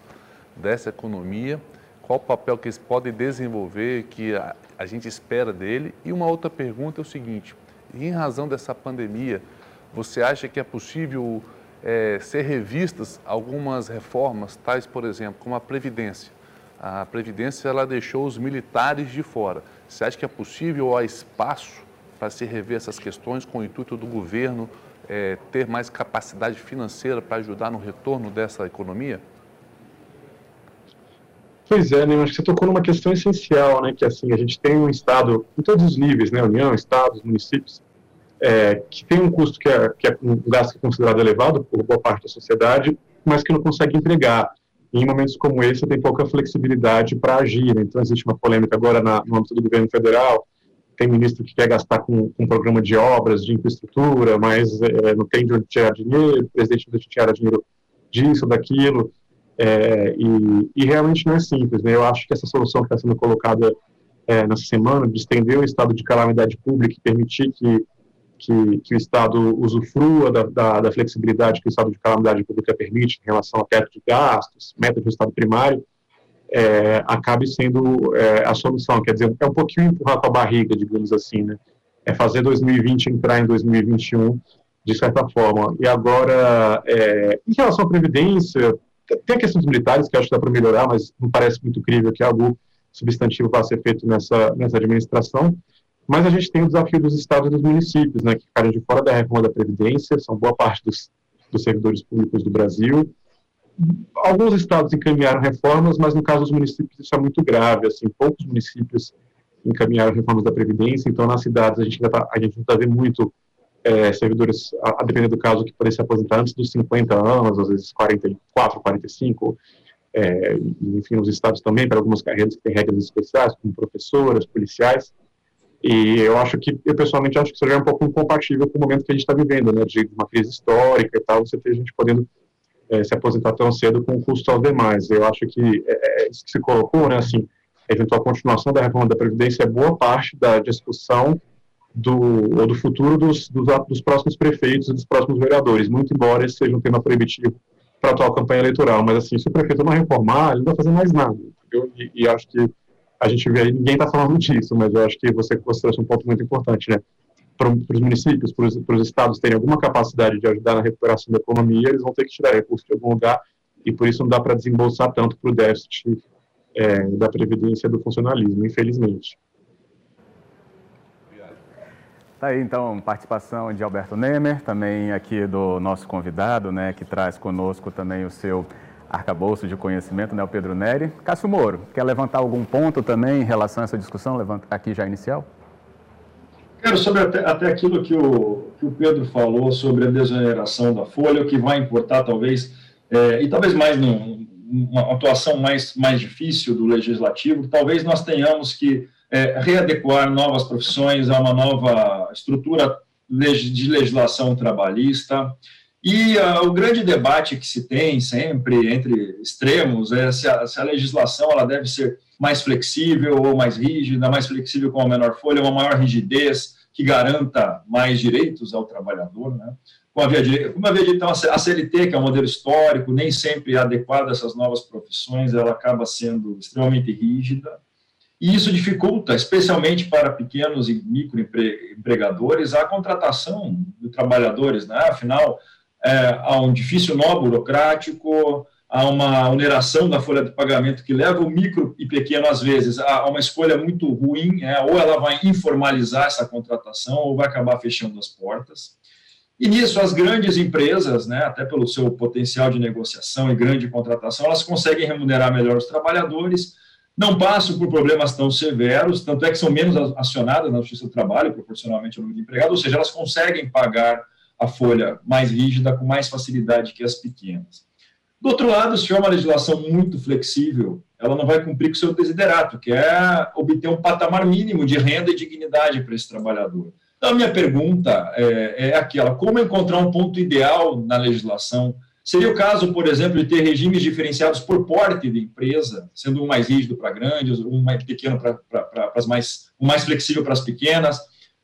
dessa economia? Qual o papel que eles podem desenvolver, que a, gente espera dele. E uma outra pergunta é o seguinte: em razão dessa pandemia, você acha que é possível é, ser revistas algumas reformas, tais, por exemplo, como a Previdência. A Previdência ela deixou os militares de fora. Você acha que é possível ou há espaço para se rever essas questões com o intuito do governo é, ter mais capacidade financeira para ajudar no retorno dessa economia? Pois é, né, acho que você tocou numa questão essencial, né, que assim, a gente tem um Estado, em todos os níveis, né, União, Estados, municípios, é, que tem um custo que é, que é um gasto é considerado elevado por boa parte da sociedade, mas que não consegue entregar. E em momentos como esse, tem pouca flexibilidade para agir. Né? Então, existe uma polêmica agora na, no âmbito do governo federal, tem ministro que quer gastar com, com um programa de obras, de infraestrutura, mas é, não tem de onde tirar dinheiro, o presidente não deixa tirar dinheiro disso, daquilo, é, e, e, realmente não é simples. Né? Eu acho que essa solução que está sendo colocada é, nessa semana, de estender o estado de calamidade pública e permitir que, que, que o Estado usufrua da, da, da, flexibilidade que o estado de calamidade pública permite em relação ao teto de gastos, meta do Estado primário, é, acabe sendo é, a solução. Quer dizer, é um pouquinho empurrar com a barriga, digamos assim, né? É fazer 2020 entrar em 2021 de certa forma. E agora, é, em relação à Previdência, tem dos militares, que acho que dá para melhorar, mas não parece muito crível que algo substantivo vá ser feito nessa, nessa administração. Mas a gente tem o desafio dos estados e dos municípios, né, que ficaram de fora da reforma da Previdência, são boa parte dos, dos servidores públicos do Brasil, alguns estados encaminharam reformas, mas no caso dos municípios isso é muito grave, assim, poucos municípios encaminharam reformas da Previdência, então nas cidades a gente tá, a gente ainda vê muito é, servidores, a, a, depender do caso, que podem se aposentar antes dos 50 anos, às vezes 44, 45, é, enfim, nos estados também, para algumas carreiras que têm regras especiais, como professoras, policiais, e eu acho que, eu pessoalmente acho que isso já é um pouco incompatível com o momento que a gente está vivendo, né, de uma crise histórica e tal, você ter gente podendo é, se aposentar tão cedo com custo aos demais. Eu acho que é, é, isso que se colocou, né, assim, a eventual continuação da reforma da Previdência é boa parte da discussão do, ou do futuro dos, dos, dos próximos prefeitos e dos próximos vereadores, muito embora esse seja um tema proibitivo para a atual campanha eleitoral. Mas, assim, se o prefeito não reformar, ele não vai fazer mais nada. E, e, acho que a gente vê aí, ninguém está falando disso, mas eu acho que você, você trouxe um ponto muito importante, né? para os municípios, para os estados terem alguma capacidade de ajudar na recuperação da economia, eles vão ter que tirar recursos de algum lugar e por isso não dá para desembolsar tanto para o déficit é, da previdência do funcionalismo, infelizmente. Tá aí então participação de Alberto Nemer, também aqui do nosso convidado, né, que traz conosco também o seu arcabouço de conhecimento, né, o Pedro Neri. Cássio Moro, quer levantar algum ponto também em relação a essa discussão, levanta aqui já inicial? Quero sobre até, até aquilo que o, que o Pedro falou sobre a desoneração da folha, o que vai importar talvez, é, e talvez mais num, uma atuação mais, mais difícil do legislativo, talvez nós tenhamos que é, readequar novas profissões a uma nova estrutura de legislação trabalhista. E uh, o grande debate que se tem sempre entre extremos é se a, se a legislação ela deve ser mais flexível ou mais rígida, mais flexível com a menor folha, uma maior rigidez que garanta mais direitos ao trabalhador, né? Como a via de então, a CLT, que é um modelo histórico, nem sempre é adequado a essas novas profissões, ela acaba sendo extremamente rígida, e isso dificulta, especialmente para pequenos e microempregadores, a contratação de trabalhadores, né? Afinal, é, há um difícil nó burocrático, a uma oneração da folha de pagamento que leva o micro e pequeno, às vezes, a uma escolha muito ruim, é, ou ela vai informalizar essa contratação, ou vai acabar fechando as portas. E nisso, as grandes empresas, né, até pelo seu potencial de negociação e grande contratação, elas conseguem remunerar melhor os trabalhadores, não passam por problemas tão severos, tanto é que são menos acionadas na Justiça do Trabalho, proporcionalmente ao número de empregados, ou seja, elas conseguem pagar a folha mais rígida com mais facilidade que as pequenas. Do outro lado, se tiver uma legislação muito flexível, ela não vai cumprir com o seu desiderato, que é obter um patamar mínimo de renda e dignidade para esse trabalhador. Então, a minha pergunta é, é aquela: como encontrar um ponto ideal na legislação? Seria o caso, por exemplo, de ter regimes diferenciados por porte de empresa, sendo um mais rígido para grandes, um mais pequeno para, as mais, um mais flexível para as pequenas,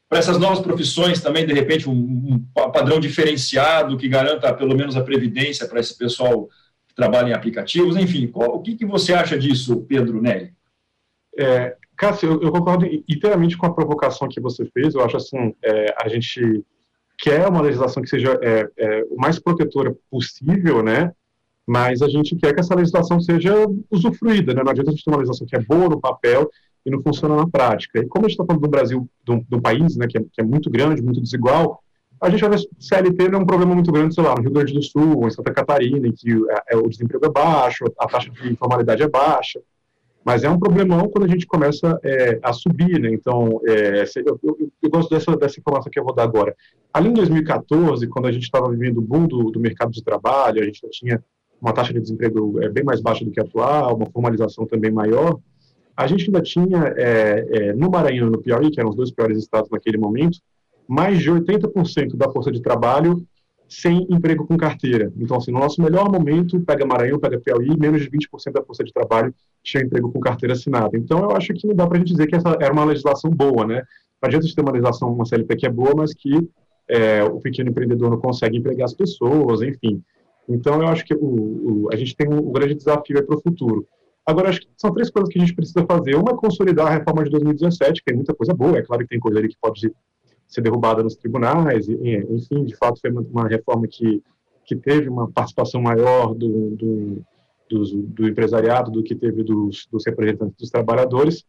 para essas novas profissões também, de repente, um, um padrão diferenciado que garanta pelo menos a previdência para esse pessoal trabalha em aplicativos, enfim, qual, o que, que você acha disso, Pedro Nelly? É, Cássio, eu, eu, concordo inteiramente com a provocação que você fez, eu acho assim, é, a gente quer uma legislação que seja é, é, o mais protetora possível, né? Mas a gente quer que essa legislação seja usufruída, né? Não adianta a gente ter uma legislação que é boa no papel e não funciona na prática. E como a gente está falando do Brasil, de um, país, né, que é, que é, muito grande, muito desigual, a gente ver CLT é um problema muito grande, sei lá, no Rio Grande do Sul, em Santa Catarina, em que é, é, o desemprego é baixo, a taxa de informalidade é baixa, mas é um problemão quando a gente começa é, a subir, né? Então, é, eu, eu, eu, gosto dessa, dessa informação que eu vou dar agora. Ali em 2014, quando a gente estava vivendo o boom do, do, mercado de trabalho, a gente já tinha uma taxa de desemprego é, bem mais baixa do que atual, uma formalização também maior, a gente ainda tinha, é, é, no Maranhão e no Piauí, que eram os dois piores estados naquele momento, mais de 80% da força de trabalho sem emprego com carteira. Então, assim, no nosso melhor momento, pega Maranhão, pega Piauí, menos de 20% da força de trabalho tinha emprego com carteira assinada. Então, eu acho que não dá para a gente dizer que essa era uma legislação boa, né? Não adianta ter uma legislação, uma CLP que é boa, mas que é, o pequeno empreendedor não consegue empregar as pessoas, enfim. Então, eu acho que o, o a gente tem um, um grande desafio para o futuro. Agora, acho que são três coisas que a gente precisa fazer. Uma é consolidar a reforma de 2017, que é muita coisa boa, é claro que tem coisa ali que pode ser derrubada nos tribunais, enfim, de fato foi uma reforma que, que teve uma participação maior do, do, do, do empresariado do que teve dos, dos, representantes dos trabalhadores,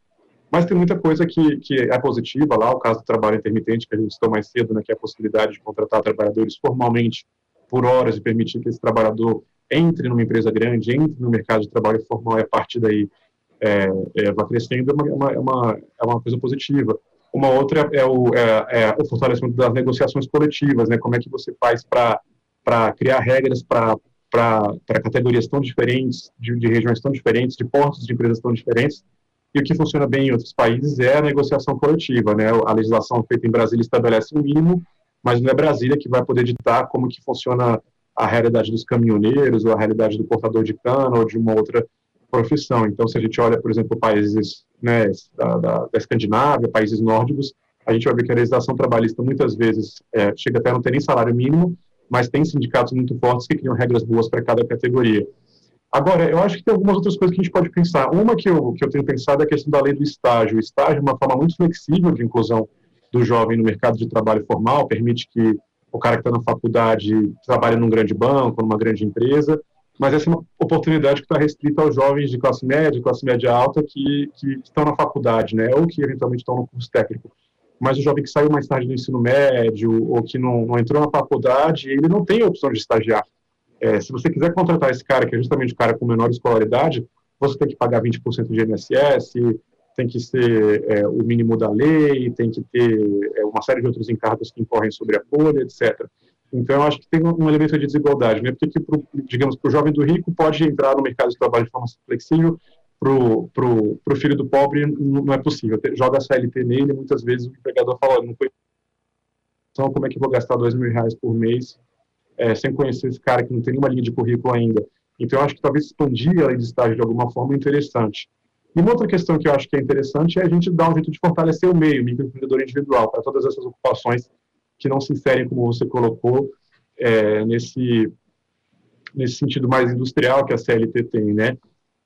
mas tem muita coisa que, que é positiva lá, o caso do trabalho intermitente, que a gente citou mais cedo, né, que é a possibilidade de contratar trabalhadores formalmente por horas e permitir que esse trabalhador entre numa empresa grande, entre no mercado de trabalho formal e a partir daí é, é, vai crescendo, é uma, é uma, é uma coisa positiva. Uma outra é o, é, é o fortalecimento das negociações coletivas, né? Como é que você faz para criar regras para categorias tão diferentes, de, de, regiões tão diferentes, de portos de empresas tão diferentes. E o que funciona bem em outros países é a negociação coletiva, né? A legislação feita em Brasília estabelece um mínimo, mas não é Brasília que vai poder ditar como que funciona a realidade dos caminhoneiros ou a realidade do portador de cana ou de uma outra profissão. Então, se a gente olha, por exemplo, países né, da, da, da, Escandinávia, países nórdicos, a gente vai ver que a legislação trabalhista muitas vezes é, chega até não ter nem salário mínimo, mas tem sindicatos muito fortes que criam regras boas para cada categoria. Agora, eu acho que tem algumas outras coisas que a gente pode pensar. Uma que eu, que eu tenho pensado é a questão da lei do estágio. O estágio é uma forma muito flexível de inclusão do jovem no mercado de trabalho formal, permite que o cara que está na faculdade trabalhe num grande banco, numa grande empresa, mas essa é uma oportunidade que está restrita aos jovens de classe média, classe média alta, que, que estão na faculdade, né, ou que eventualmente estão no curso técnico. Mas o jovem que saiu mais tarde do ensino médio, ou que não, não entrou na faculdade, ele não tem a opção de estagiar. É, se você quiser contratar esse cara, que é justamente o cara com menor escolaridade, você tem que pagar 20% de INSS, tem que ser é, o mínimo da lei, tem que ter é, uma série de outros encargos que incorrem sobre a folha, etc. Então, eu acho que tem um elemento de desigualdade, né? Porque, pro, digamos, para o jovem do rico pode entrar no mercado de trabalho de forma flexível, para o filho do pobre não é possível. Joga a CLT nele, muitas vezes o empregador fala, não foi então como é que eu vou gastar dois mil reais por mês é, sem conhecer esse cara que não tem nenhuma linha de currículo ainda. Então, eu acho que talvez expandir a lei de estágio de alguma forma é interessante. E uma outra questão que eu acho que é interessante é a gente dar um jeito de fortalecer o meio, o microempreendedor individual, para todas essas ocupações que não se inserem, como você colocou, é, nesse, nesse sentido mais industrial que a CLT tem, né?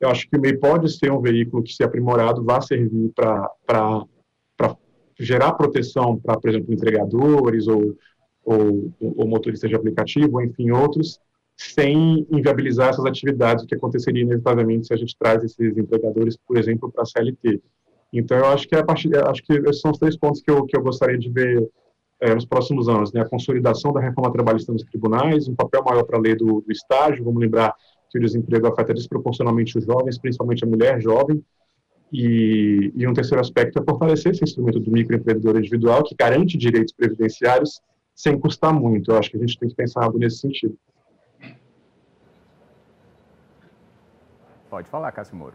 Eu acho que o MEI pode ser um veículo que, se aprimorado, vá servir para gerar proteção para, por exemplo, entregadores ou, ou, ou motoristas de aplicativo, ou enfim, outros, sem inviabilizar essas atividades, o que aconteceria inevitavelmente se a gente traz esses empregadores, por exemplo, para a CLT. Então, eu acho que, a partir, acho que esses são os três pontos que eu, que eu gostaria de ver é, nos próximos anos. Né? A consolidação da reforma trabalhista nos tribunais, um papel maior para a lei do, do estágio, vamos lembrar que o desemprego afeta desproporcionalmente os jovens, principalmente a mulher jovem, e, e, um terceiro aspecto é fortalecer esse instrumento do microempreendedor individual, que garante direitos previdenciários sem custar muito. Eu acho que a gente tem que pensar algo nesse sentido. Pode falar, Cássio Moro.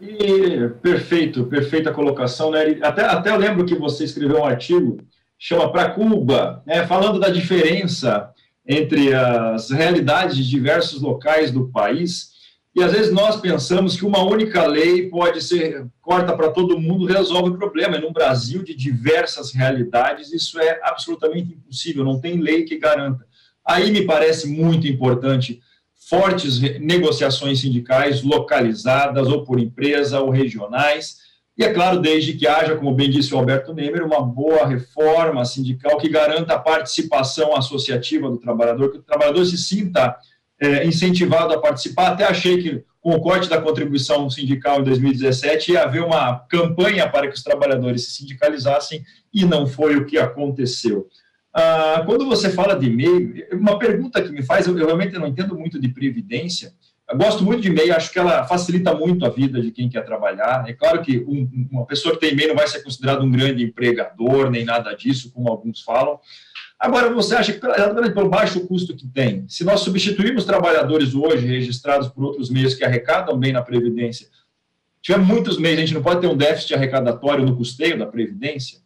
E, perfeito, perfeita colocação, né? Até, até eu lembro que você escreveu um artigo, chama Para Cuba, né, falando da diferença entre as realidades de diversos locais do país. E às vezes nós pensamos que uma única lei pode ser corta para todo mundo, resolve o problema. E no Brasil, de diversas realidades, isso é absolutamente impossível, não tem lei que garanta. Aí me parece muito importante fortes negociações sindicais localizadas, ou por empresa, ou regionais, E é claro, desde que haja, como bem disse o Alberto Nemer, uma boa reforma sindical que garanta a participação associativa do trabalhador, que o trabalhador se sinta é, incentivado a participar. Até achei que com o corte da contribuição sindical em 2017 ia haver uma campanha para que os trabalhadores se sindicalizassem e não foi o que aconteceu. Ah, quando você fala de MEI, uma pergunta que me faz, eu, eu realmente não entendo muito de previdência, eu gosto muito de MEI, acho que ela facilita muito a vida de quem quer trabalhar. É claro que um, uma pessoa que tem MEI não vai ser considerado um grande empregador, nem nada disso, como alguns falam. Agora, você acha que, exatamente pelo baixo custo que tem, se nós substituirmos trabalhadores hoje registrados por outros meios que arrecadam bem na Previdência, tiver muitos meios, a gente não pode ter um déficit arrecadatório no custeio da Previdência?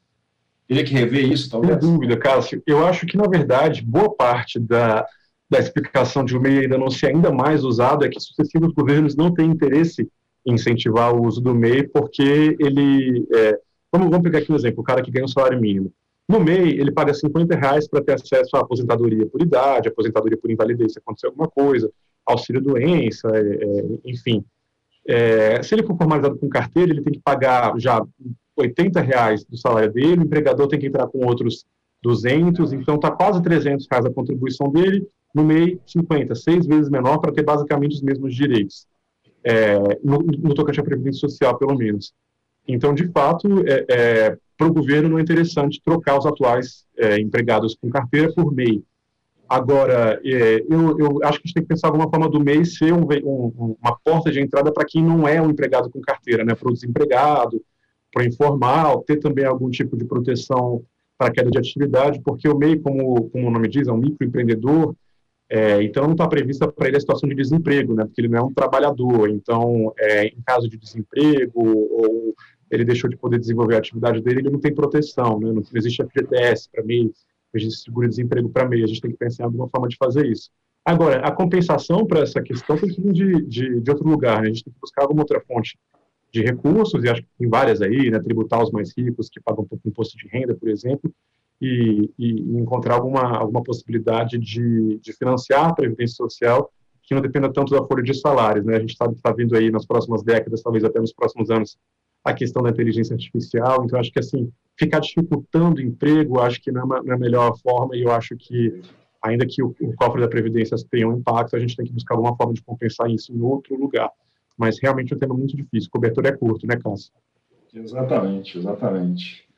Teria que rever isso, talvez? Sem dúvida, Cássio. Eu acho que, na verdade, boa parte da, da explicação de o MEI ainda não ser ainda mais usado é que sucessivos governos não têm interesse em incentivar o uso do MEI, porque ele. É, vamos, vamos pegar aqui um exemplo: o cara que ganha um salário mínimo. No MEI, ele paga 50 reais para ter acesso à aposentadoria por idade, aposentadoria por invalidez se acontecer alguma coisa, auxílio doença, é, é, enfim. É, se ele for formalizado com carteira, ele tem que pagar já 80 reais do salário dele, o empregador tem que entrar com outros 200, então está quase 300 reais a contribuição dele, no MEI 50, seis vezes menor para ter basicamente os mesmos direitos, é, no, no tocante à Previdência Social, pelo menos. Então, de fato, é, é, para o governo não é interessante trocar os atuais é, empregados com carteira por MEI. Agora, é, eu, eu, acho que a gente tem que pensar alguma forma do MEI ser um, um, uma porta de entrada para quem não é um empregado com carteira, né, para o desempregado, para o informal, ter também algum tipo de proteção para queda de atividade, porque o MEI, como, como o nome diz, é um microempreendedor, é, então não está prevista para ele a situação de desemprego, né, porque ele não é um trabalhador. Então, é, em caso de desemprego ou ele deixou de poder desenvolver a atividade dele, ele não tem proteção, né, não existe FGTS para MEI, existe seguro-desemprego para MEI, a gente tem que pensar em alguma forma de fazer isso. Agora, a compensação para essa questão tem que vir de, de, de outro lugar, né? a gente tem que buscar alguma outra fonte de recursos, e acho que tem várias aí, né, tributar os mais ricos que pagam pouco imposto de renda, por exemplo, e, e encontrar alguma, alguma possibilidade de, de financiar a Previdência Social que não dependa tanto da folha de salários. Né? A gente está tá vendo aí nas próximas décadas, talvez até nos próximos anos, a questão da inteligência artificial, então acho que assim, ficar dificultando o emprego, acho que não é, uma, não é a melhor forma, e eu acho que, ainda que o, o cofre da Previdência tenha um impacto, a gente tem que buscar alguma forma de compensar isso em outro lugar mas realmente é um tema muito difícil. O cobertor é curto, né, Cássio? Exatamente, exatamente.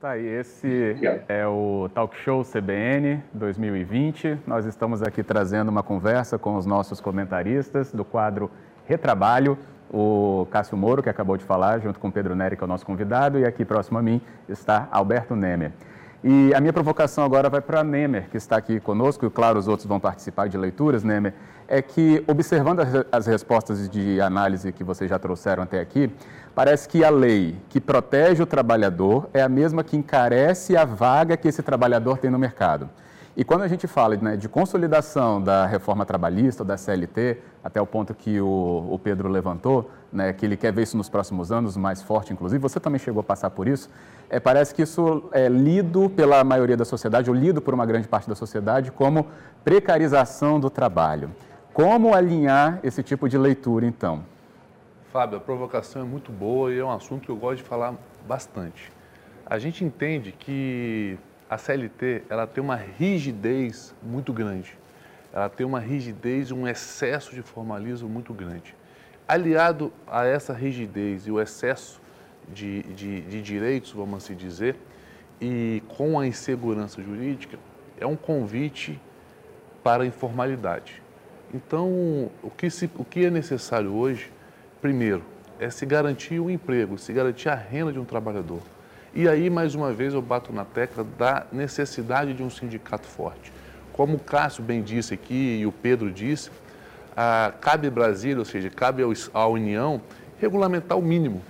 Tá aí, esse é o Talk Show CBN 2020. Nós estamos aqui trazendo uma conversa com os nossos comentaristas do quadro Retrabalho, o Cássio Moro, que acabou de falar, junto com o Pedro Nery, que é o nosso convidado, e aqui próximo a mim está Alberto Nemer. E a minha provocação agora vai para Nemer, que está aqui conosco, e claro, os outros vão participar de leituras, Nemer, é que, observando as respostas de análise que vocês já trouxeram até aqui, parece que a lei que protege o trabalhador é a mesma que encarece a vaga que esse trabalhador tem no mercado. E quando a gente fala né, de consolidação da reforma trabalhista, da CLT, até o ponto que o, o Pedro levantou, né, que ele quer ver isso nos próximos anos, mais forte inclusive, você também chegou a passar por isso, é, parece que isso é lido pela maioria da sociedade, ou lido por uma grande parte da sociedade, como precarização do trabalho. Como alinhar esse tipo de leitura, então? Fábio, a provocação é muito boa e é um assunto que eu gosto de falar bastante. A gente entende que a CLT ela tem uma rigidez muito grande. Ela tem uma rigidez e um excesso de formalismo muito grande. Aliado a essa rigidez e o excesso de, de, de direitos, vamos assim dizer, e com a insegurança jurídica, é um convite para a informalidade. Então, o que, se, o que é necessário hoje, primeiro, é se garantir o emprego, se garantir a renda de um trabalhador. E aí, mais uma vez, eu bato na tecla da necessidade de um sindicato forte. Como o Cássio bem disse aqui e o Pedro disse, a, cabe Brasília, ou seja, cabe à União, regulamentar o mínimo.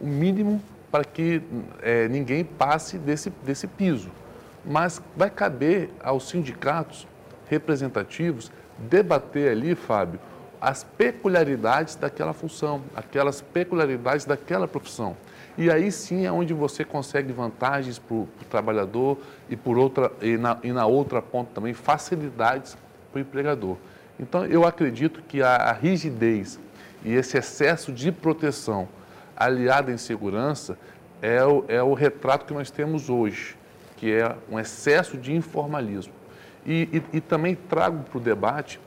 O mínimo para que é, ninguém passe desse, desse piso. Mas vai caber aos sindicatos representativos debater ali, Fábio, as peculiaridades daquela função, aquelas peculiaridades daquela profissão. E aí sim é onde você consegue vantagens para o trabalhador e, por outra, e, na, e na outra ponta também facilidades para o empregador. Então eu acredito que a, a rigidez e esse excesso de proteção aliada à insegurança, é o, é o retrato que nós temos hoje, que é um excesso de informalismo. E, e, e também trago para o debate,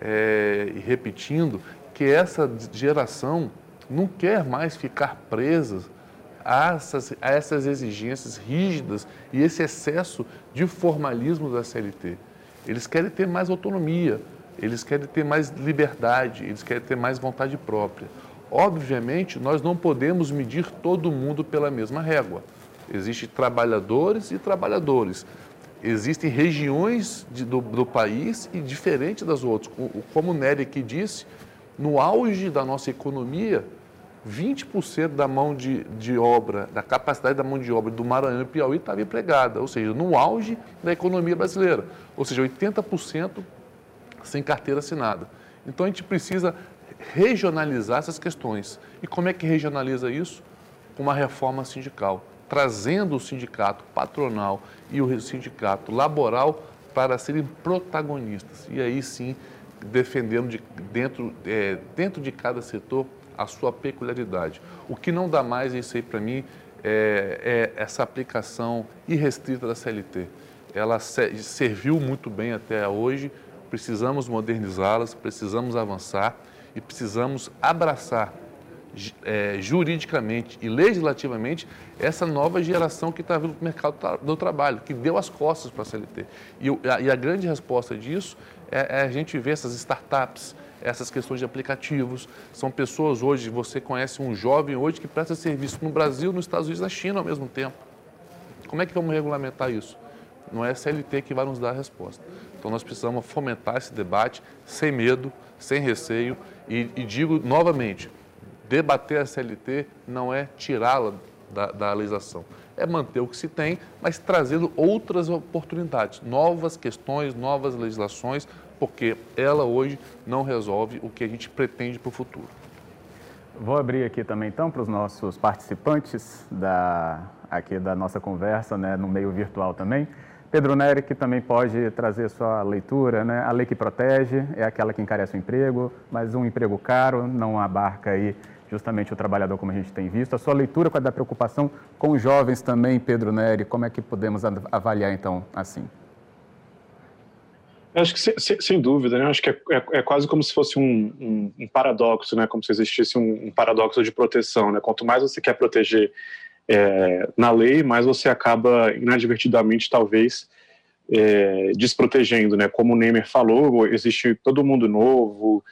é, repetindo, que essa geração não quer mais ficar presa a essas, a essas exigências rígidas e esse excesso de formalismo da CLT. Eles querem ter mais autonomia, eles querem ter mais liberdade, eles querem ter mais vontade própria. Obviamente, nós não podemos medir todo mundo pela mesma régua. Existem trabalhadores e trabalhadores. Existem regiões de, do, do, país e diferentes das outras. Como o Nery aqui disse, no auge da nossa economia, 20% da mão de, de obra, da capacidade da mão de obra do Maranhão e Piauí estava empregada, ou seja, no auge da economia brasileira, ou seja, 80% sem carteira assinada. Então a gente precisa regionalizar essas questões. E como é que regionaliza isso? Com uma reforma sindical, trazendo o sindicato patronal e o sindicato laboral para serem protagonistas. E aí sim, defendendo de, dentro, é, dentro de cada setor a sua peculiaridade. O que não dá mais, isso aí para mim, é, é, essa aplicação irrestrita da CLT. Ela serviu muito bem até hoje, precisamos modernizá-las, precisamos avançar e precisamos abraçar é, juridicamente e legislativamente essa nova geração que está vindo para o mercado do trabalho, que deu as costas para a CLT. E, a, e a grande resposta disso é, é a gente ver essas startups, essas questões de aplicativos. São pessoas hoje, você conhece um jovem hoje que presta serviço no Brasil, nos Estados Unidos e na China ao mesmo tempo. Como é que vamos regulamentar isso? Não é a CLT que vai nos dar a resposta. Então nós precisamos fomentar esse debate sem medo, sem receio e, e digo novamente, debater a CLT não é tirá-la da, da legislação, é manter o que se tem, mas trazendo outras oportunidades, novas questões, novas legislações, porque ela hoje não resolve o que a gente pretende para o futuro. Vou abrir aqui também então para os nossos participantes da, aqui da nossa conversa, né, no meio virtual também. Pedro Nery, que também pode trazer sua leitura, né? A lei que protege é aquela que encarece o emprego, mas um emprego caro não abarca aí justamente o trabalhador como a gente tem visto. A sua leitura com a da preocupação com os jovens também, Pedro Nery, como é que podemos avaliar então assim? Eu acho que sem, sem, dúvida, né? acho que é, é, é, quase como se fosse um, um, um, paradoxo, né? Como se existisse um, um, paradoxo de proteção, né? Quanto mais você quer proteger é, na lei, mais você acaba inadvertidamente, talvez, é, desprotegendo, né? Como o Neymar falou, existe todo mundo novo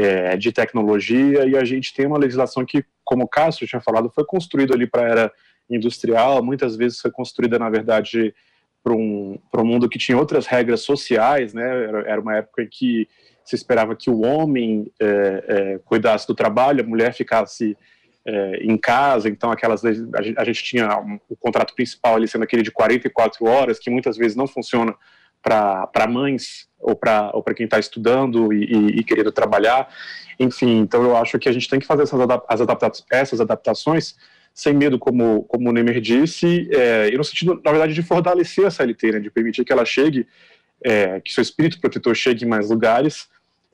é, de tecnologia e a gente tem uma legislação que, como o Cássio tinha falado, foi construída ali para a era industrial, muitas vezes foi construída, na verdade, para um, um mundo que tinha outras regras sociais, né? Era, era uma época em que se esperava que o homem é, é, cuidasse do trabalho, a mulher ficasse é, em casa, então aquelas a gente, tinha um, o contrato principal ali sendo aquele de 44 horas, que muitas vezes não funciona para mães ou para ou quem está estudando e, e, e, querendo trabalhar. Enfim, então eu acho que a gente tem que fazer essas, adapta essas adaptações sem medo, como, como o Neymar disse, é, e no sentido, na verdade, de fortalecer a CLT, né, de permitir que ela chegue, é, que seu espírito protetor chegue em mais lugares,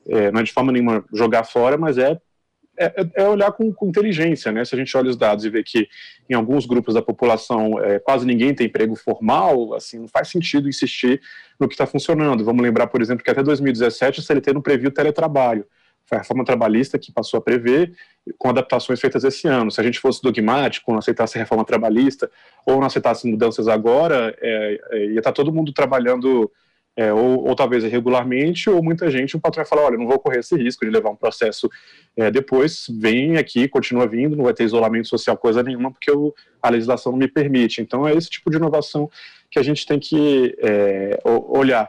é, não é de forma nenhuma jogar fora, mas é, é, é, olhar com, com, inteligência, né? Se a gente olha os dados e vê que em alguns grupos da população é, quase ninguém tem emprego formal, assim, não faz sentido insistir no que está funcionando. Vamos lembrar, por exemplo, que até 2017 a CLT não previu teletrabalho foi a reforma trabalhista que passou a prever, com adaptações feitas esse ano. Se a gente fosse dogmático, não aceitasse a reforma trabalhista, ou não aceitasse mudanças agora, é, é, ia estar tá todo mundo trabalhando, é, ou, ou, talvez irregularmente, ou muita gente, o patrão ia falar, olha, não vou correr esse risco de levar um processo é, depois, vem aqui, continua vindo, não vai ter isolamento social, coisa nenhuma, porque eu, a legislação não me permite. Então, é esse tipo de inovação que a gente tem que é, olhar.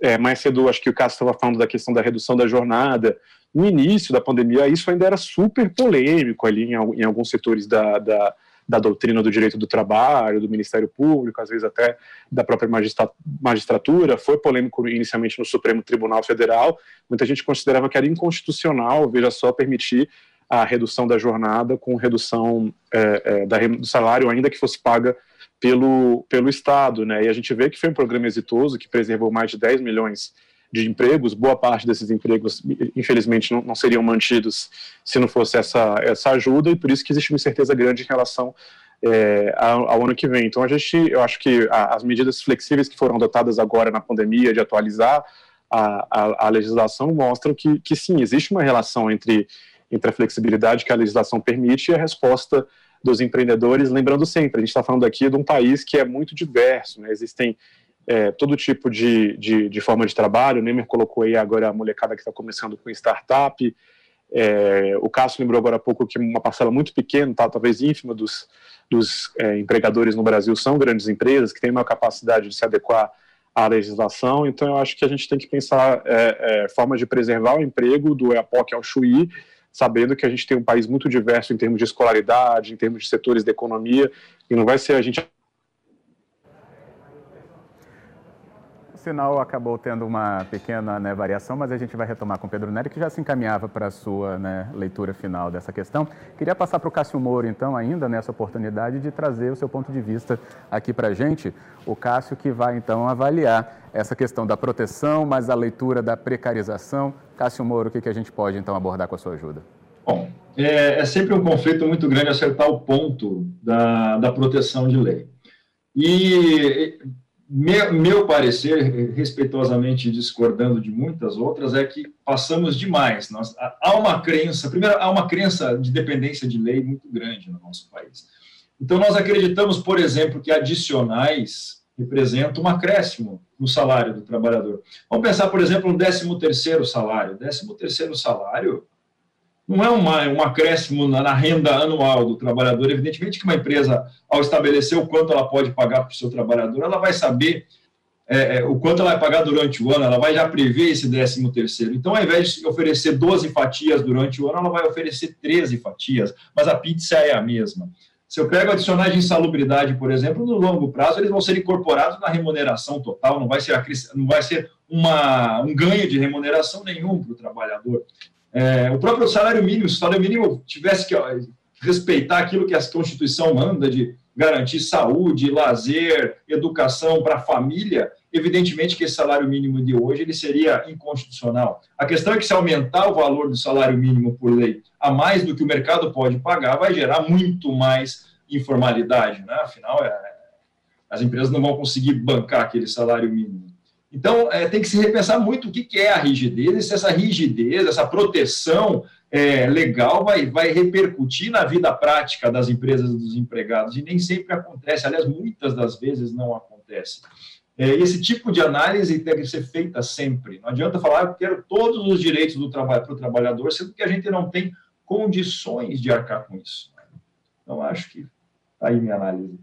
É, mais cedo, acho que o Cássio estava falando da questão da redução da jornada, no início da pandemia, isso ainda era super polêmico ali em, em alguns setores da, da, da, doutrina do direito do trabalho, do Ministério Público, às vezes até da própria magistratura. Foi polêmico inicialmente no Supremo Tribunal Federal. Muita gente considerava que era inconstitucional, veja só, permitir a redução da jornada com redução é, é, do salário, ainda que fosse paga pelo, pelo Estado. Né? E a gente vê que foi um programa exitoso, que preservou mais de 10 milhões de empregos, boa parte desses empregos, infelizmente, não, não, seriam mantidos se não fosse essa, essa ajuda, e por isso que existe uma incerteza grande em relação é, ao, ao, ano que vem. Então, a gente, eu acho que a, as medidas flexíveis que foram adotadas agora na pandemia, de atualizar a, a, a legislação, mostram que, que sim, existe uma relação entre, entre a flexibilidade que a legislação permite e a resposta dos empreendedores, lembrando sempre, a gente está falando aqui de um país que é muito diverso, né? existem é, todo tipo de, de, de, forma de trabalho, o Neymar colocou aí agora a molecada que está começando com startup, é, o Cássio lembrou agora há pouco que uma parcela muito pequena, tá, talvez ínfima, dos, dos é, empregadores no Brasil são grandes empresas que têm uma capacidade de se adequar à legislação, então eu acho que a gente tem que pensar é, é formas de preservar o emprego do EAPOC ao Chuí, sabendo que a gente tem um país muito diverso em termos de escolaridade, em termos de setores da economia, e não vai ser a gente sinal acabou tendo uma pequena né, variação, mas a gente vai retomar com o Pedro Nery, que já se encaminhava para a sua né, leitura final dessa questão. Queria passar para o Cássio Moro, então, ainda nessa oportunidade de trazer o seu ponto de vista aqui para a gente. O Cássio que vai, então, avaliar essa questão da proteção, mas a leitura da precarização. Cássio Moro, o que, que a gente pode, então, abordar com a sua ajuda? Bom, é, é sempre um conflito muito grande acertar o ponto da, da proteção de lei. E meu, meu, parecer, respeitosamente discordando de muitas outras, é que passamos demais. Nós, há uma crença, primeiro, há uma crença de dependência de lei muito grande no nosso país. Então, nós acreditamos, por exemplo, que adicionais representam um acréscimo no salário do trabalhador. Vamos pensar, por exemplo, no 13º salário. O 13º salário não é uma, um acréscimo na, na, renda anual do trabalhador. Evidentemente que uma empresa, ao estabelecer o quanto ela pode pagar para o seu trabalhador, ela vai saber é, é, o quanto ela vai pagar durante o ano, ela vai já prever esse 13 terceiro. Então, ao invés de oferecer 12 fatias durante o ano, ela vai oferecer 13 fatias, mas a pizza é a mesma. Se eu pego adicionais de insalubridade, por exemplo, no longo prazo, eles vão ser incorporados na remuneração total, não vai ser, não vai ser uma, um ganho de remuneração nenhum para o trabalhador. É, o próprio salário mínimo, se o salário mínimo tivesse que ó, respeitar aquilo que a Constituição manda de garantir saúde, lazer, educação para a família, evidentemente que esse salário mínimo de hoje ele seria inconstitucional. A questão é que se aumentar o valor do salário mínimo por lei a mais do que o mercado pode pagar, vai gerar muito mais informalidade, né? Afinal, é, as empresas não vão conseguir bancar aquele salário mínimo. Então, é, tem que se repensar muito o que, que é a rigidez, e se essa rigidez, essa proteção é, legal vai, vai repercutir na vida prática das empresas e dos empregados, e nem sempre acontece, aliás, muitas das vezes não acontece. É, esse tipo de análise tem que ser feita sempre. Não adianta falar, ah, eu quero todos os direitos do trabalho para o trabalhador, sendo que a gente não tem condições de arcar com isso. Então, acho que está aí minha análise.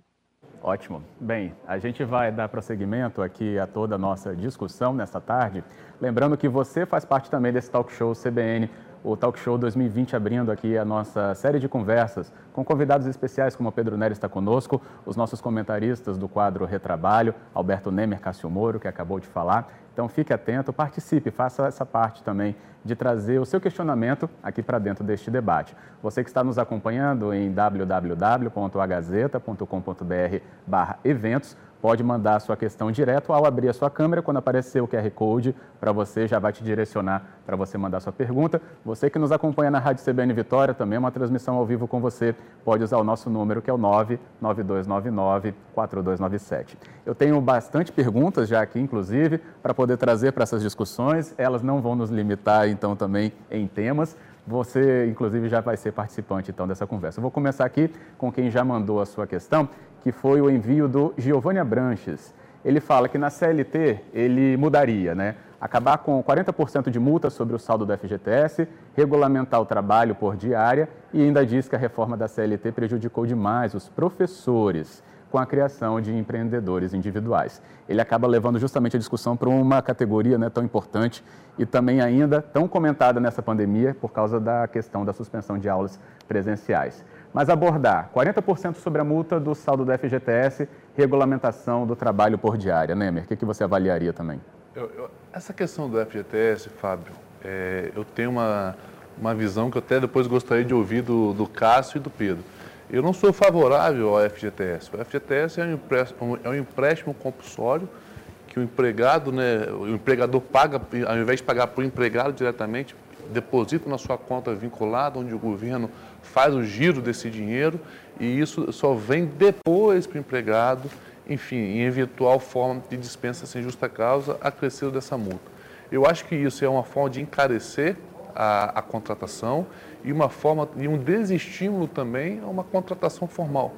Ótimo. Bem, a gente vai dar prosseguimento aqui a toda a nossa discussão nesta tarde. Lembrando que você faz parte também desse talk show CBN, o Talk Show 2020 abrindo aqui a nossa série de conversas com convidados especiais como o Pedro Nery está conosco, os nossos comentaristas do quadro Retrabalho, Alberto Nemer, Cássio Moro, que acabou de falar, então fique atento, participe, faça essa parte também de trazer o seu questionamento aqui para dentro deste debate. Você que está nos acompanhando em www.agazeta.com.br/eventos pode mandar a sua questão direto ao abrir a sua câmera, quando aparecer o QR Code para você, já vai te direcionar para você mandar sua pergunta. Você que nos acompanha na Rádio CBN Vitória, também uma transmissão ao vivo com você, pode usar o nosso número que é o 99299-4297. Eu tenho bastante perguntas já aqui, inclusive, para poder trazer para essas discussões. Elas não vão nos limitar, então, também em temas. Você, inclusive, já vai ser participante, então, dessa conversa. Eu vou começar aqui com quem já mandou a sua questão que foi o envio do Giovanni Abranches. Ele fala que na CLT ele mudaria, né? Acabar com 40% de multa sobre o saldo do FGTS, regulamentar o trabalho por diária e ainda diz que a reforma da CLT prejudicou demais os professores com a criação de empreendedores individuais. Ele acaba levando justamente a discussão para uma categoria né, tão importante e também ainda tão comentada nessa pandemia por causa da questão da suspensão de aulas presenciais mas abordar 40% sobre a multa do saldo do FGTS, regulamentação do trabalho por diária. Nemer, o que, que você avaliaria também? Eu, eu, essa questão do FGTS, Fábio, é, eu tenho uma, uma visão que eu até depois gostaria de ouvir do, do Cássio e do Pedro. Eu não sou favorável ao FGTS. O FGTS é um empréstimo, é um empréstimo compulsório que o empregado, né, o empregador paga, ao invés de pagar para o empregado diretamente, deposita na sua conta vinculada, onde o governo faz o giro desse dinheiro e isso só vem depois para o empregado, enfim, em eventual forma de dispensa sem justa causa, acrescido dessa multa. Eu acho que isso é uma forma de encarecer a, a contratação e uma forma e um desestímulo também a uma contratação formal,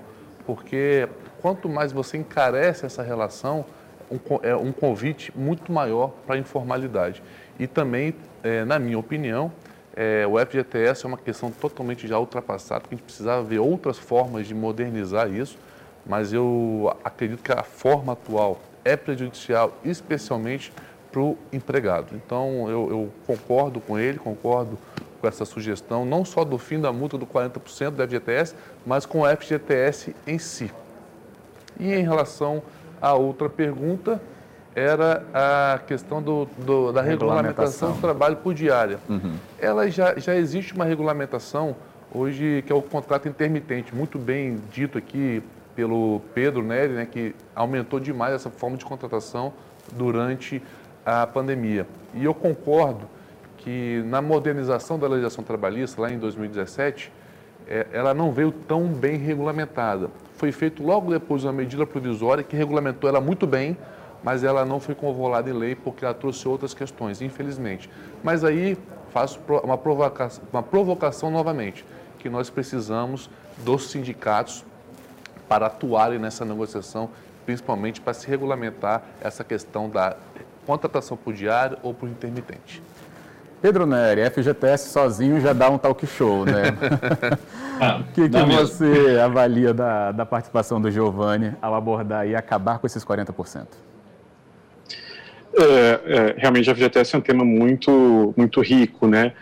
porque quanto mais você encarece essa relação, um, é um convite muito maior para a informalidade. E também, é, na minha opinião, é, o FGTS é uma questão totalmente já ultrapassada, porque a gente precisava ver outras formas de modernizar isso, mas eu acredito que a forma atual é prejudicial, especialmente para o empregado. Então, eu, eu, concordo com ele, concordo com essa sugestão, não só do fim da multa do 40% do FGTS, mas com o FGTS em si. E em relação à outra pergunta, era a questão do, do da regulamentação do trabalho por diária. Uhum. Ela já, já existe uma regulamentação hoje que é o contrato intermitente, muito bem dito aqui pelo Pedro Neri, né, que aumentou demais essa forma de contratação durante a pandemia. E eu concordo que na modernização da legislação trabalhista, lá em 2017, é, ela não veio tão bem regulamentada. Foi feito logo depois uma medida provisória que regulamentou ela muito bem, mas ela não foi convolada em lei porque ela trouxe outras questões, infelizmente. Mas aí faço uma provocação, uma provocação novamente, que nós precisamos dos sindicatos para atuarem nessa negociação, principalmente para se regulamentar essa questão da contratação por diário ou por intermitente. Pedro Neri, FGTS sozinho já dá um talk show, né? Ah, o que, que você avalia da, da participação do Giovanni ao abordar e acabar com esses 40%? É, é, realmente a FGTS é um tema muito, muito rico, né?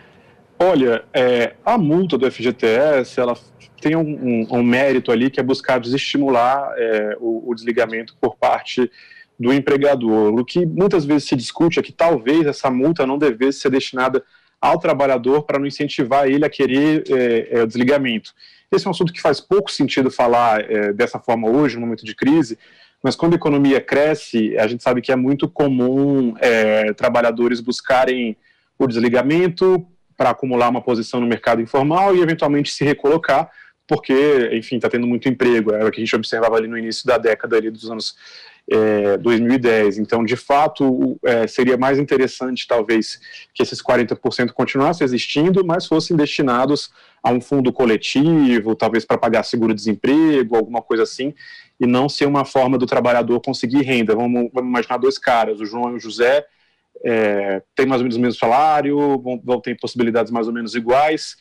Olha, é, a multa do FGTS, ela tem um, um, um, mérito ali que é buscar desestimular é, o, o, desligamento por parte do empregador. O que muitas vezes se discute é que talvez essa multa não devesse ser destinada ao trabalhador para não incentivar ele a querer é, é, o desligamento. Esse é um assunto que faz pouco sentido falar dessa forma hoje, no momento de crise, mas quando a economia cresce, a gente sabe que é muito comum é, trabalhadores buscarem o desligamento para acumular uma posição no mercado informal e eventualmente se recolocar, porque, enfim, está tendo muito emprego. Era o que a gente observava ali no início da década ali dos anos é, 2010. Então, de fato, é, seria mais interessante, talvez, que esses 40% continuassem existindo, mas fossem destinados a um fundo coletivo, talvez para pagar seguro-desemprego, alguma coisa assim, e não ser uma forma do trabalhador conseguir renda. Vamos, vamos imaginar dois caras, o João e o José, é, têm mais ou menos o mesmo salário, vão, vão ter possibilidades mais ou menos iguais.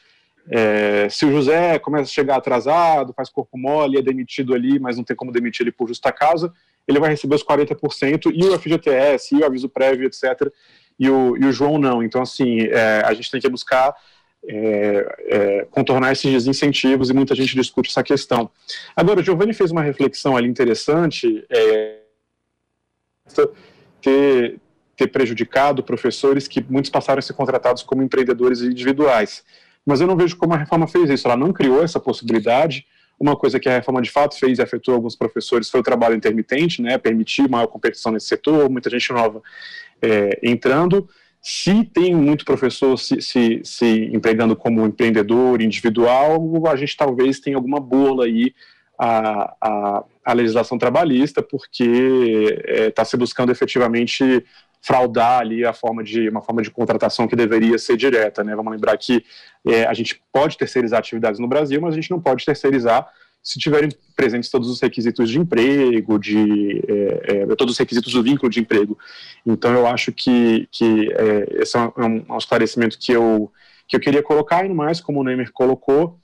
É, se o José começa a chegar atrasado, faz corpo mole, é demitido ali, mas não tem como demitir ele por justa causa, ele vai receber os 40% e o FGTS, e o aviso prévio, etc. E o, e o João não. Então, assim, é, a gente tem que buscar é, é, contornar esses desincentivos e muita gente discute essa questão. Agora, o Giovanni fez uma reflexão ali interessante, é, ter, ter prejudicado professores que muitos passaram a ser contratados como empreendedores individuais. Mas eu não vejo como a reforma fez isso, ela não criou essa possibilidade. Uma coisa que a reforma de fato fez e afetou alguns professores foi o trabalho intermitente, né, permitir maior competição nesse setor, muita gente nova é, entrando. Se tem muito professor se, se, se empregando como empreendedor individual, a gente talvez tenha alguma bola aí a, a, a legislação trabalhista, porque está é, se buscando efetivamente fraudar ali a forma de uma forma de contratação que deveria ser direta, né? Vamos lembrar que é, a gente pode terceirizar atividades no Brasil, mas a gente não pode terceirizar se tiverem presentes todos os requisitos de emprego, de é, é, todos os requisitos do vínculo de emprego. Então, eu acho que, que é, esse é um, um, esclarecimento que eu, que eu queria colocar, e no mais, como o Neymer colocou,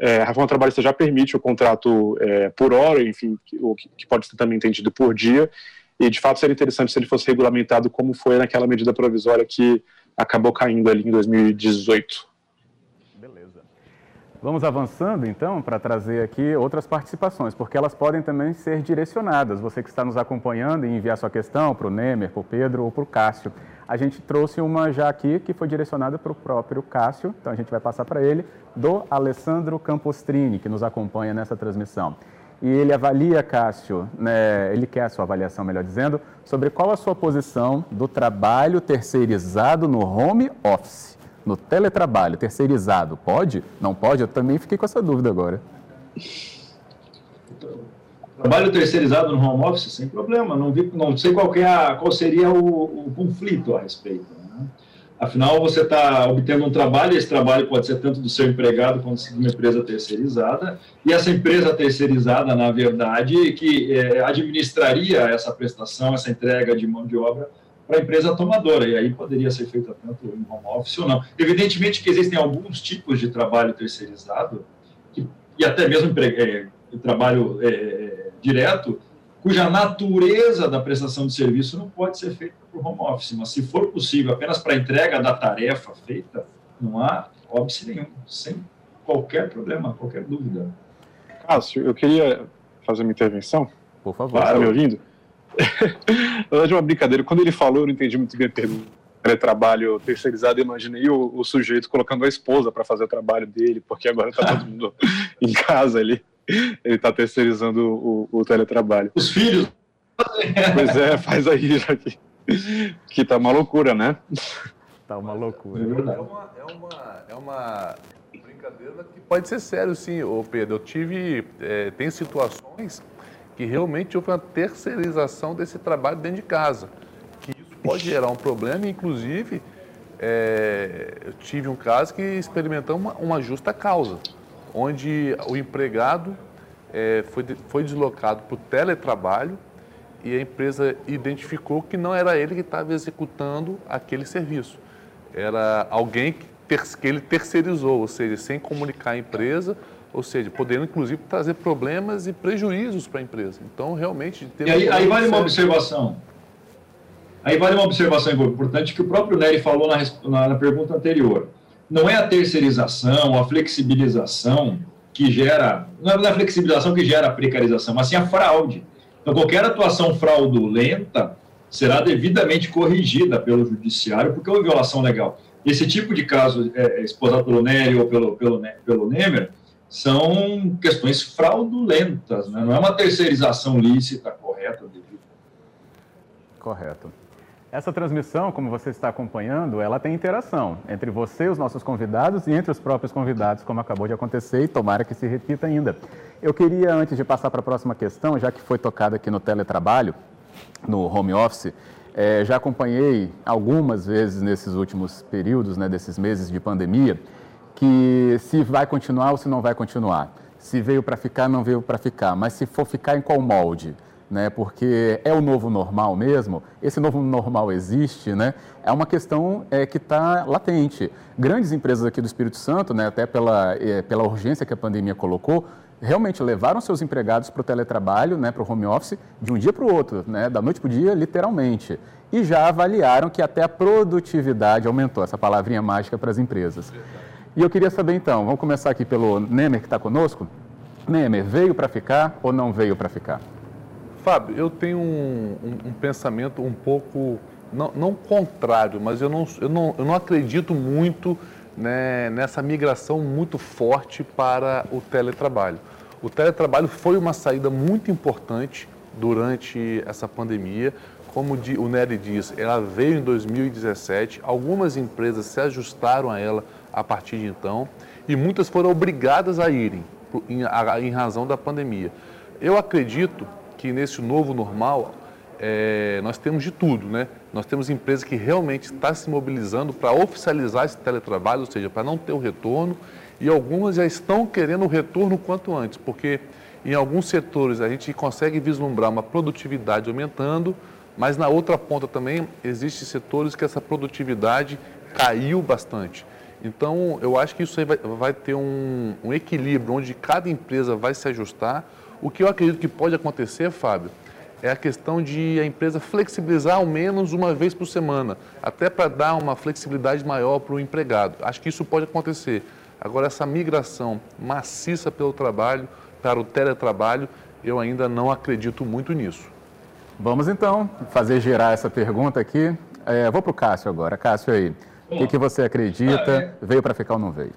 é, a reforma trabalhista já permite o contrato é, por hora, enfim, que, que pode ser também entendido por dia, e de fato seria interessante se ele fosse regulamentado como foi naquela medida provisória que acabou caindo ali em 2018. Vamos avançando então para trazer aqui outras participações, porque elas podem também ser direcionadas. Você que está nos acompanhando e enviar sua questão para o Nemer, para o Pedro ou para o Cássio. A gente trouxe uma já aqui que foi direcionada para o próprio Cássio, então a gente vai passar para ele, do Alessandro Campostrini, que nos acompanha nessa transmissão. e ele avalia, Cássio, né, ele quer a sua avaliação, melhor dizendo, sobre qual a sua posição do trabalho terceirizado no home office, no teletrabalho terceirizado. Pode? Não pode? Eu também fiquei com essa dúvida agora. Trabalho terceirizado no home office, sem problema. Não, vi, não sei qual, é qual seria o, o conflito a respeito. Né? Afinal, você está obtendo um trabalho, e esse trabalho pode ser tanto do seu empregado quanto de uma empresa terceirizada, e essa empresa terceirizada, na verdade, que é, administraria essa prestação, essa entrega de mão de obra para a empresa tomadora, e aí poderia ser feita tanto em home office ou não. Evidentemente que existem alguns tipos de trabalho terceirizado, que, e até mesmo é, trabalho é, direto, cuja natureza da prestação de serviço não pode ser feita por home office, mas se for possível apenas para entrega da tarefa feita, não há óbice nenhum, sem qualquer problema, qualquer dúvida. Cássio, eu queria fazer uma intervenção. Por favor. Está me ouvindo? Na verdade, uma brincadeira. Quando ele falou, eu não entendi muito bem a pergunta. Trabalho terceirizado, eu imaginei o, o sujeito colocando a esposa para fazer o trabalho dele, porque agora está todo mundo em casa ali. Ele está terceirizando o, o teletrabalho. Os filhos. Pois é, faz aí, já que que tá uma loucura, né? Tá uma loucura. É, é uma, é uma, é uma brincadeira que pode ser sério, sim, ô Pedro. Eu tive, é, tem situações que realmente houve uma terceirização desse trabalho dentro de casa, que isso pode gerar um problema, inclusive é, eu tive um caso que experimentamos uma, uma justa causa, onde o empregado é, foi, foi deslocado para o teletrabalho e a empresa identificou que não era ele que estava executando aquele serviço. Era alguém que, ter, que ele terceirizou, ou seja, sem comunicar a empresa, ou seja, podendo inclusive trazer problemas e prejuízos para a empresa. Então, realmente... E aí, aí vale uma observação. Aí vale uma observação importante que o próprio Nery falou na, na, na pergunta anterior. Não é a terceirização, a flexibilização que gera... Não é a flexibilização que gera a precarização, mas sim a fraude. Então, qualquer atuação fraudulenta será devidamente corrigida pelo judiciário, porque houve violação legal. Esse tipo de caso, é, é esposado pelo Nery ou pelo, pelo, pelo Nemer, são questões fraudulentas, né? não é uma terceirização lícita, correta. Correto. Essa transmissão, como você está acompanhando, ela tem interação entre você os nossos convidados e entre os próprios convidados, como acabou de acontecer e tomara que se repita ainda. Eu queria, antes de passar para a próxima questão, já que foi tocada aqui no teletrabalho, no home office, é, já acompanhei algumas vezes nesses últimos períodos, né, desses meses de pandemia, que se vai continuar ou se não vai continuar. Se veio para ficar, não veio para ficar, mas se for ficar em qual molde? né, porque é o novo normal mesmo, esse novo normal existe, né, é uma questão é, que está latente. Grandes empresas aqui do Espírito Santo, né, até pela, é, pela urgência que a pandemia colocou, realmente levaram seus empregados para o teletrabalho, né, para o home office, de um dia para o outro, né, da noite para o dia, literalmente. E já avaliaram que até a produtividade aumentou, essa palavrinha mágica para as empresas. E eu queria saber então, vamos começar aqui pelo Nemer que está conosco. Nemer, veio para ficar ou não veio para ficar? Fábio, eu tenho um, um, um pensamento um pouco, não, não, contrário, mas eu não, eu não, eu não acredito muito né, nessa migração muito forte para o teletrabalho. O teletrabalho foi uma saída muito importante durante essa pandemia. Como o Nery diz, ela veio em 2017, algumas empresas se ajustaram a ela a partir de então e muitas foram obrigadas a irem em, razão da pandemia. Eu acredito que nesse novo normal é, nós temos de tudo, né? Nós temos empresas que realmente estão tá se mobilizando para oficializar esse teletrabalho, ou seja, para não ter o retorno, e algumas já estão querendo o retorno quanto antes, porque em alguns setores a gente consegue vislumbrar uma produtividade aumentando, mas na outra ponta também existem setores que essa produtividade caiu bastante. Então, eu acho que isso vai, vai ter um, um equilíbrio onde cada empresa vai se ajustar o que eu acredito que pode acontecer, Fábio, é a questão de a empresa flexibilizar ao menos uma vez por semana, até para dar uma flexibilidade maior para o empregado. Acho que isso pode acontecer. Agora, essa migração maciça pelo trabalho, para o teletrabalho, eu ainda não acredito muito nisso. Vamos então fazer gerar essa pergunta aqui. É, vou para o Cássio agora. Cássio aí, o que, que, você acredita? Ah, é. Veio para ficar ou não veio?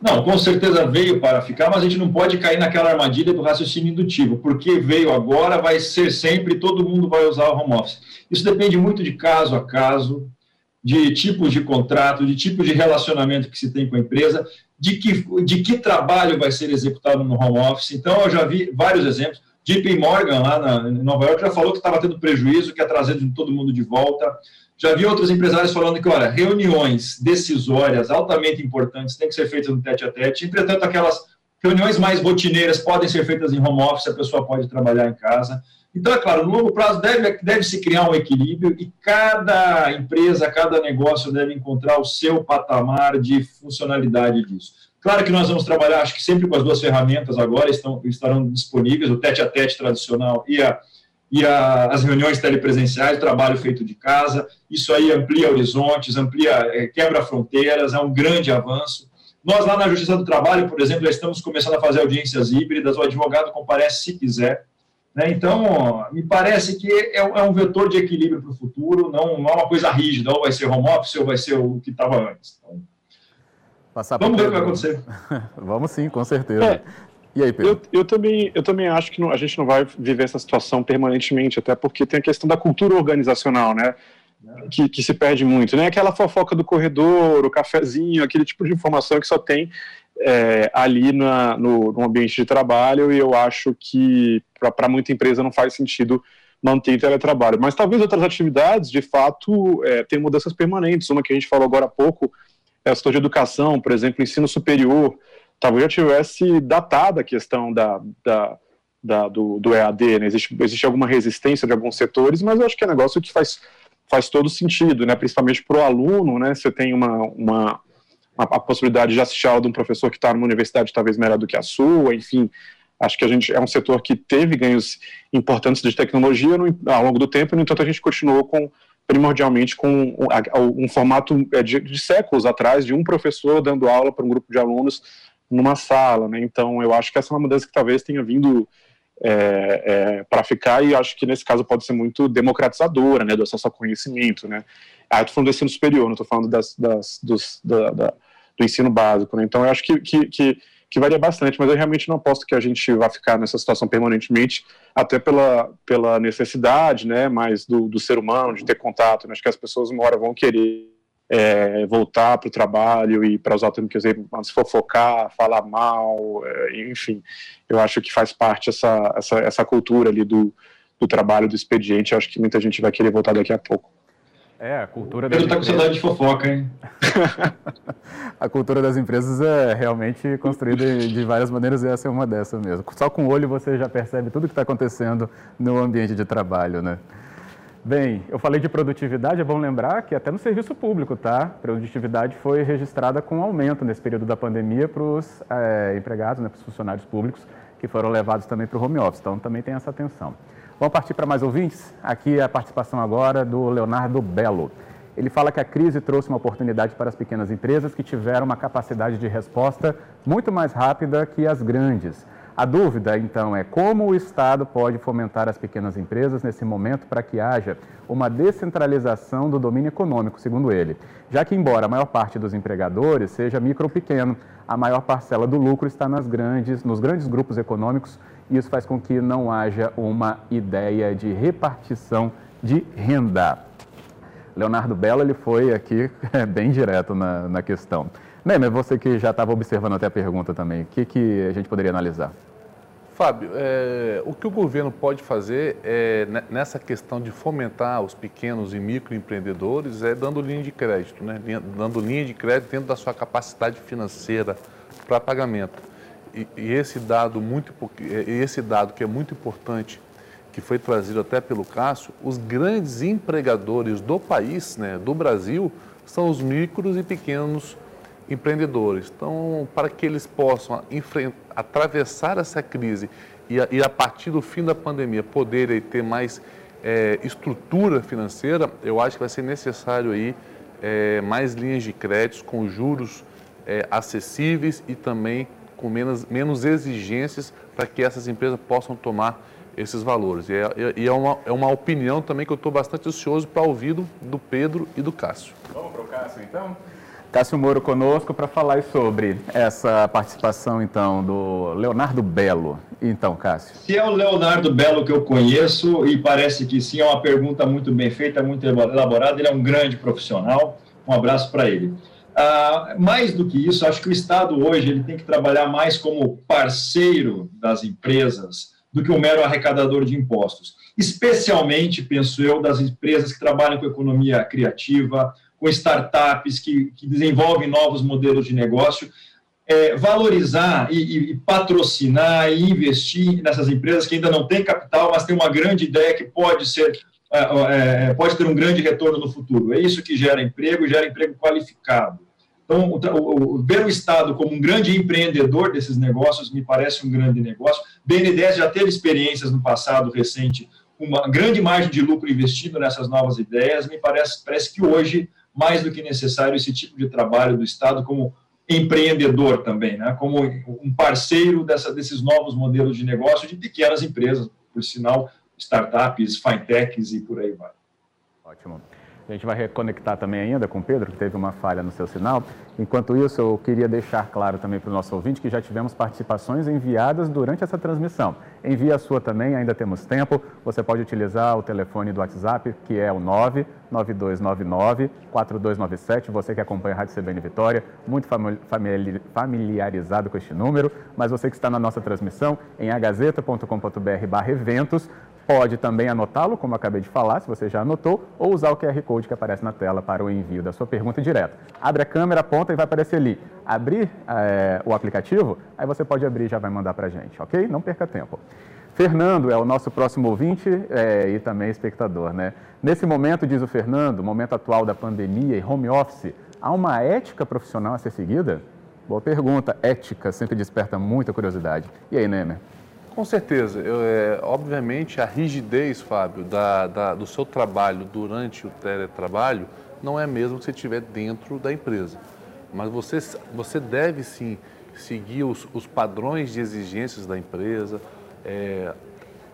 Não, com certeza veio para ficar, mas a gente não pode cair naquela armadilha do raciocínio indutivo, porque veio agora, vai ser sempre, todo mundo vai usar o home office. Isso depende muito de caso a caso, de tipos de contrato, de tipo de relacionamento que se tem com a empresa, de que, de que trabalho vai ser executado no home office. Então, eu já vi vários exemplos. JP Morgan, lá na, em Nova York, já falou que estava tendo prejuízo, que ia trazendo todo mundo de volta. Já vi outros empresários falando que, olha, reuniões decisórias altamente importantes têm que ser feitas no tete a tete. Entretanto, aquelas reuniões mais rotineiras podem ser feitas em home office, a pessoa pode trabalhar em casa. Então, é claro, no longo prazo deve, deve se criar um equilíbrio e cada empresa, cada negócio deve encontrar o seu patamar de funcionalidade disso. Claro que nós vamos trabalhar, acho que sempre com as duas ferramentas agora estão, estarão disponíveis, o tete a tete tradicional e, a, e a, as reuniões telepresenciais, o trabalho feito de casa. Isso aí amplia horizontes, amplia, é, quebra fronteiras, é um grande avanço. Nós lá na Justiça do Trabalho, por exemplo, já estamos começando a fazer audiências híbridas, o advogado comparece se quiser, né? Então, me parece que é, é, um vetor de equilíbrio para o futuro, não, não, é uma coisa rígida, ou vai ser home office ou vai ser o que estava antes. Então, vamos ver o que vai acontecer. vamos sim, com certeza. É, e aí, Pedro? Eu, eu, também, eu também acho que não, a gente não vai viver essa situação permanentemente, até porque tem a questão da cultura organizacional, né? Que, que, se perde muito, né? Aquela fofoca do corredor, o cafezinho, aquele tipo de informação que só tem é, ali na, no, no, ambiente de trabalho e eu acho que para muita empresa não faz sentido manter teletrabalho. Mas talvez outras atividades, de fato, é, tem mudanças permanentes. Uma que a gente falou agora há pouco é a setor de educação, por exemplo, ensino superior. Talvez já tivesse datada a questão da, da, da do, do, EAD, né? existe, existe alguma resistência de alguns setores, mas eu acho que é um negócio que faz, faz todo sentido, né? principalmente para o aluno, né? você tem uma, uma a, a possibilidade de assistir a aula de um professor que está numa universidade talvez melhor do que a sua, enfim, acho que a gente é um setor que teve ganhos importantes de tecnologia no, ao longo do tempo, no entanto a gente continuou com primordialmente com um, um formato é, de, de, séculos atrás de um professor dando aula para um grupo de alunos numa sala, né? Então eu acho que essa é uma mudança que talvez tenha vindo é, é, para ficar e acho que nesse caso pode ser muito democratizadora, né, do acesso ao conhecimento, né. Ah, eu estou falando do ensino superior, não estou falando das, das dos, da, da do ensino básico. Né? Então, eu acho que, que, que, que, varia bastante, mas eu realmente não aposto que a gente vá ficar nessa situação permanentemente, até pela, pela necessidade né, mais do, do ser humano de ter contato. Né? Acho que as pessoas, uma hora, vão querer é, voltar para o trabalho e para usar o termo que eu se fofocar, falar mal, é, enfim. Eu acho que faz parte essa, essa, essa cultura ali do, do trabalho, do expediente. Eu acho que muita gente vai querer voltar daqui a pouco. É, a cultura das Pedro tá com saudade de fofoca, hein? a cultura das empresas é realmente construída de várias maneiras e essa é uma dessas mesmo. Só com o olho você já percebe tudo que está acontecendo no ambiente de trabalho, né? Bem, eu falei de produtividade, é bom lembrar que até no serviço público, tá? Produtividade foi registrada com aumento nesse período da pandemia para os é, empregados, né, para os funcionários públicos, que foram levados também para o home office. Então, também tem essa atenção. Vamos partir para mais ouvintes? Aqui é a participação agora do Leonardo Belo. Ele fala que a crise trouxe uma oportunidade para as pequenas empresas que tiveram uma capacidade de resposta muito mais rápida que as grandes. A dúvida, então, é como o Estado pode fomentar as pequenas empresas nesse momento para que haja uma descentralização do domínio econômico, segundo ele. Já que, embora a maior parte dos empregadores seja micro ou pequeno, a maior parcela do lucro está nas grandes, nos grandes grupos econômicos e isso faz com que não haja uma ideia de repartição de renda. Leonardo Belo ele foi aqui bem direto na, na questão. Neymar, você que já estava observando até a pergunta também, o que, que a gente poderia analisar? Fábio, é, o que o governo pode fazer é, nessa questão de fomentar os pequenos e microempreendedores é dando linha de crédito, né? dando linha de crédito dentro da sua capacidade financeira para pagamento. E, e, esse dado muito, esse dado que é muito importante, que foi trazido até pelo Cássio, os grandes empregadores do país, né, do Brasil, são os micros e pequenos empreendedores. Então, para que eles possam atravessar essa crise e a, e a, partir do fim da pandemia poderem ter mais é, estrutura financeira, eu acho que vai ser necessário aí é, mais linhas de créditos com juros é, acessíveis e também com menos, menos exigências para que essas empresas possam tomar esses valores. E é, e é, uma, é uma opinião também que eu estou bastante ansioso para ouvir do, do Pedro e do Cássio. Vamos para o Cássio, então? Cássio Moro conosco para falar sobre essa participação, então, do Leonardo Belo. Então, Cássio. Se é o Leonardo Belo que eu conheço, e parece que sim, é uma pergunta muito bem feita, muito elaborada, ele é um grande profissional. Um abraço para ele. Ah, mais do que isso, acho que o Estado hoje ele tem que trabalhar mais como parceiro das empresas do que um mero arrecadador de impostos. Especialmente, penso eu, das empresas que trabalham com economia criativa, com startups que, que desenvolvem novos modelos de negócio, é, valorizar e, e, patrocinar e investir nessas empresas que ainda não têm capital, mas têm uma grande ideia que pode ser é, é, pode ter um grande retorno no futuro. É isso que gera emprego, gera emprego qualificado. Então, o, o, ver o Estado como um grande empreendedor desses negócios me parece um grande negócio. BNDES já teve experiências no passado recente, uma grande margem de lucro investido nessas novas ideias. Me parece, parece que hoje mais do que necessário esse tipo de trabalho do Estado como empreendedor também, né? como um parceiro dessa, desses novos modelos de negócio de pequenas empresas, por sinal, startups, fintechs e por aí vai. Ótimo. A gente vai reconectar também ainda com o Pedro, que teve uma falha no seu sinal. Enquanto isso, eu queria deixar claro também para o nosso ouvinte que já tivemos participações enviadas durante essa transmissão. Envie a sua também, ainda temos tempo. Você pode utilizar o telefone do WhatsApp, que é o 99299-4297. Você que acompanha a Rádio CBN Vitória, muito familiarizado com este número, mas você que está na nossa transmissão em agazeta.com.br/eventos, Pode também anotá-lo, como acabei de falar, se você já anotou, ou usar o QR Code que aparece na tela para o envio da sua pergunta direto. Abre a câmera, aponta e vai aparecer ali. Abrir é, o aplicativo, aí você pode abrir e já vai mandar para a gente, ok? Não perca tempo. Fernando é o nosso próximo ouvinte é, e também espectador, né? Nesse momento, diz o Fernando, momento atual da pandemia e home office, há uma ética profissional a ser seguida? Boa pergunta. Ética sempre desperta muita curiosidade. E aí, Nemer? Com certeza. Eu, é, obviamente, a rigidez, Fábio, da, da, do seu trabalho durante o teletrabalho não é mesmo que você estiver dentro da empresa. Mas você, você deve sim seguir os, os padrões de exigências da empresa, é,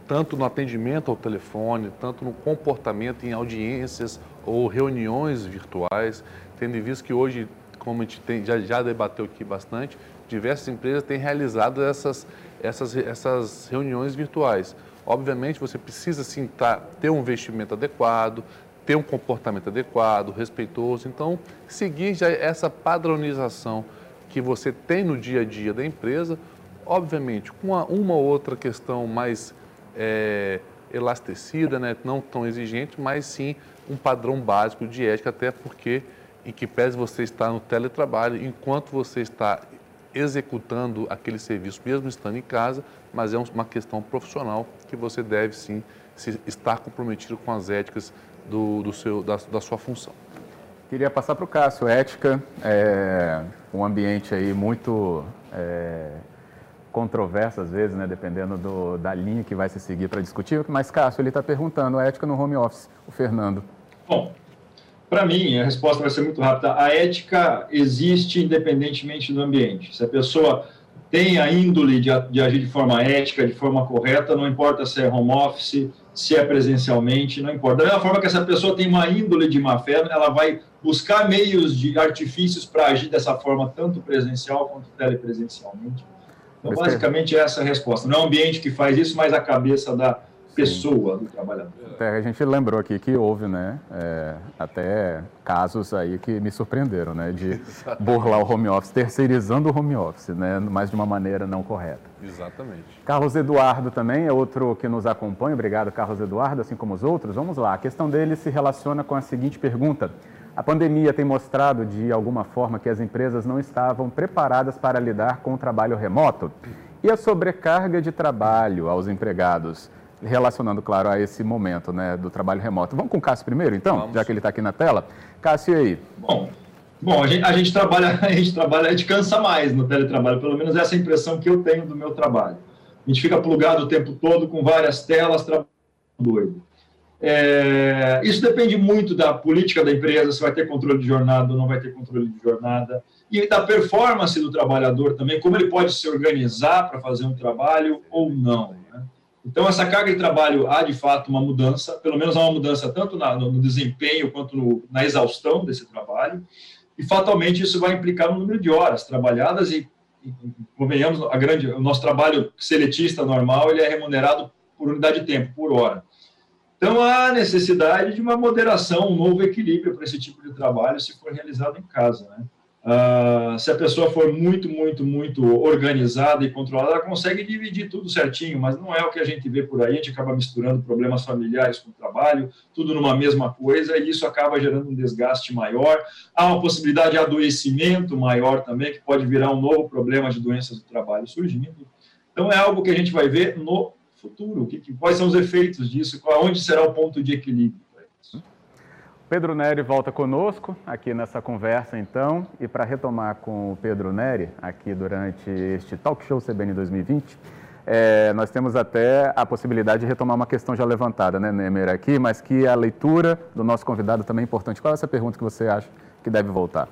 tanto no atendimento ao telefone, tanto no comportamento em audiências ou reuniões virtuais, tendo em vista que hoje, como a gente tem, já, já debateu aqui bastante, diversas empresas têm realizado essas essas, essas reuniões virtuais. Obviamente, você precisa sim tá, ter um vestimento adequado, ter um comportamento adequado, respeitoso. Então, seguir já essa padronização que você tem no dia a dia da empresa, obviamente, com uma, uma ou outra questão mais é, elastecida, né? não tão exigente, mas sim um padrão básico de ética, até porque, em que pese você estar no teletrabalho, enquanto você está executando aquele serviço, mesmo estando em casa, mas é uma questão profissional que você deve sim estar comprometido com as éticas do, do seu, da, da, sua função. Queria passar para o Cássio, ética, é um ambiente aí muito é, controverso às vezes, né, dependendo do, da linha que vai se seguir para discutir, mas Cássio, ele está perguntando a ética no home office, o Fernando. Bom, para mim, a resposta vai ser muito rápida. A ética existe independentemente do ambiente. Se a pessoa tem a índole de, de, agir de forma ética, de forma correta, não importa se é home office, se é presencialmente, não importa. Da mesma forma que essa pessoa tem uma índole de má fé, ela vai buscar meios de artifícios para agir dessa forma, tanto presencial quanto telepresencialmente. Então, basicamente, essa é a resposta. Não é o ambiente que faz isso, mas a cabeça da, pessoa do trabalhador. Até a gente lembrou aqui que houve, né, é, até casos aí que me surpreenderam, né, de burlar o home office, terceirizando o home office, né, mas de uma maneira não correta. Exatamente. Carlos Eduardo também é outro que nos acompanha, obrigado Carlos Eduardo, assim como os outros. Vamos lá, a questão dele se relaciona com a seguinte pergunta. A pandemia tem mostrado de alguma forma que as empresas não estavam preparadas para lidar com o trabalho remoto? E a sobrecarga de trabalho aos empregados relacionando, claro, a esse momento né, do trabalho remoto. Vamos com o Cássio primeiro, então, Vamos. já que ele está aqui na tela. Cássio, e aí? Bom, bom a, gente, a gente trabalha, a gente trabalha, a gente cansa mais no teletrabalho, pelo menos essa é a impressão que eu tenho do meu trabalho. A gente fica plugado o tempo todo com várias telas, trabalhando doido. É, isso depende muito da política da empresa, se vai ter controle de jornada ou não vai ter controle de jornada, e da performance do trabalhador também, como ele pode se organizar para fazer um trabalho ou não. Então, essa carga de trabalho há, de fato, uma mudança, pelo menos há uma mudança tanto na, no desempenho quanto no, na exaustão desse trabalho. e fatalmente isso vai implicar no número de horas trabalhadas e, e convenhamos, a grande, o nosso trabalho seletista normal ele é remunerado por unidade de tempo, por hora. Então, há necessidade de uma moderação, um novo equilíbrio para esse tipo de trabalho se for realizado em casa. Né? Uh, se a pessoa for muito, muito, muito organizada e controlada, ela consegue dividir tudo certinho, mas não é o que a gente vê por aí. A gente acaba misturando problemas familiares com o trabalho, tudo numa mesma coisa, e isso acaba gerando um desgaste maior. Há uma possibilidade de adoecimento maior também, que pode virar um novo problema de doenças do trabalho surgindo. Então, é algo que a gente vai ver no futuro. Que, quais são os efeitos disso? Onde será o ponto de equilíbrio? Pedro Neri volta conosco aqui nessa conversa, então, e para retomar com o Pedro Neri, aqui durante este Talk Show CBN 2020, é, nós temos até a possibilidade de retomar uma questão já levantada, né, Nemer, aqui, mas que a leitura do nosso convidado também é importante. Qual é essa pergunta que você acha que deve voltar?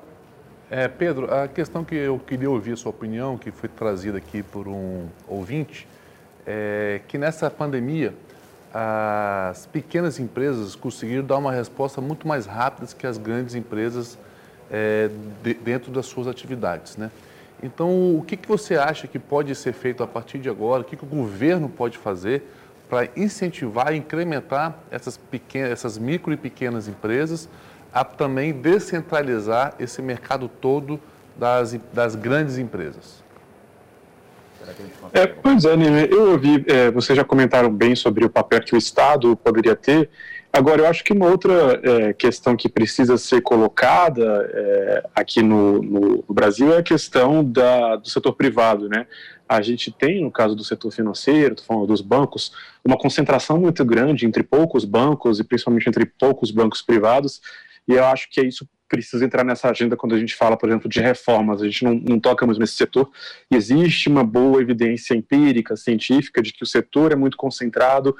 É, Pedro, a questão que eu queria ouvir a sua opinião, que foi trazida aqui por um ouvinte, é que nessa pandemia as pequenas empresas conseguiram dar uma resposta muito mais rápida que as grandes empresas é, de, dentro das suas atividades. Né? Então, o que, que você acha que pode ser feito a partir de agora? O que, que o governo pode fazer para incentivar e incrementar essas, pequenas, essas micro e pequenas empresas a também descentralizar esse mercado todo das, das grandes empresas? É, pois é, eu ouvi, é, vocês já comentaram bem sobre o papel que o Estado poderia ter. Agora, eu acho que uma outra é, questão que precisa ser colocada é, aqui no, no, Brasil é a questão da, do setor privado, né? A gente tem, no caso do setor financeiro, falando dos bancos, uma concentração muito grande entre poucos bancos e principalmente entre poucos bancos privados, e eu acho que isso precisa entrar nessa agenda quando a gente fala, por exemplo, de reformas. A gente não, não toca mais nesse setor. E existe uma boa evidência empírica, científica, de que o setor é muito concentrado,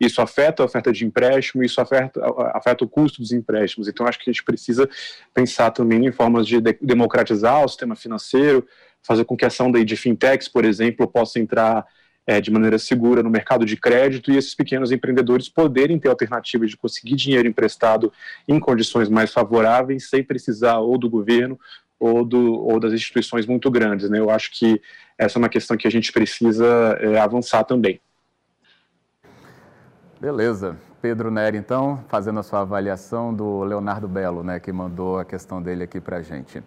isso afeta a oferta de empréstimo, isso afeta, afeta o custo dos empréstimos. Então, acho que a gente precisa pensar também em formas de democratizar o sistema financeiro, fazer com que a ação de fintechs, por exemplo, possa entrar é, de maneira segura no mercado de crédito e esses pequenos empreendedores poderem ter alternativas de conseguir dinheiro emprestado em condições mais favoráveis, sem precisar ou do governo ou, do, ou das instituições muito grandes. Né? Eu acho que essa é uma questão que a gente precisa é, avançar também. Beleza. Pedro Neri, então, fazendo a sua avaliação do Leonardo Belo, né, que mandou a questão dele aqui para a gente.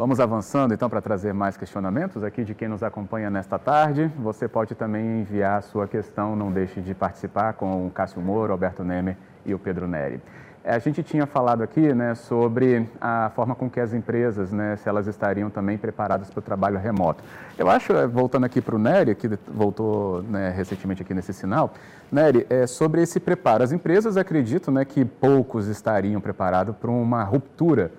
Vamos avançando então para trazer mais questionamentos aqui de quem nos acompanha nesta tarde. Você pode também enviar a sua questão, não deixe de participar com o Cássio Moro, Alberto Nemer e o Pedro Neri. É, a gente tinha falado aqui né, sobre a forma com que as empresas, né, se elas estariam também preparadas para o trabalho remoto. Eu acho, é, voltando aqui para o Nery, que voltou né, recentemente aqui nesse sinal, Nery, é, sobre esse preparo. As empresas acreditam né, que poucos estariam preparados para uma ruptura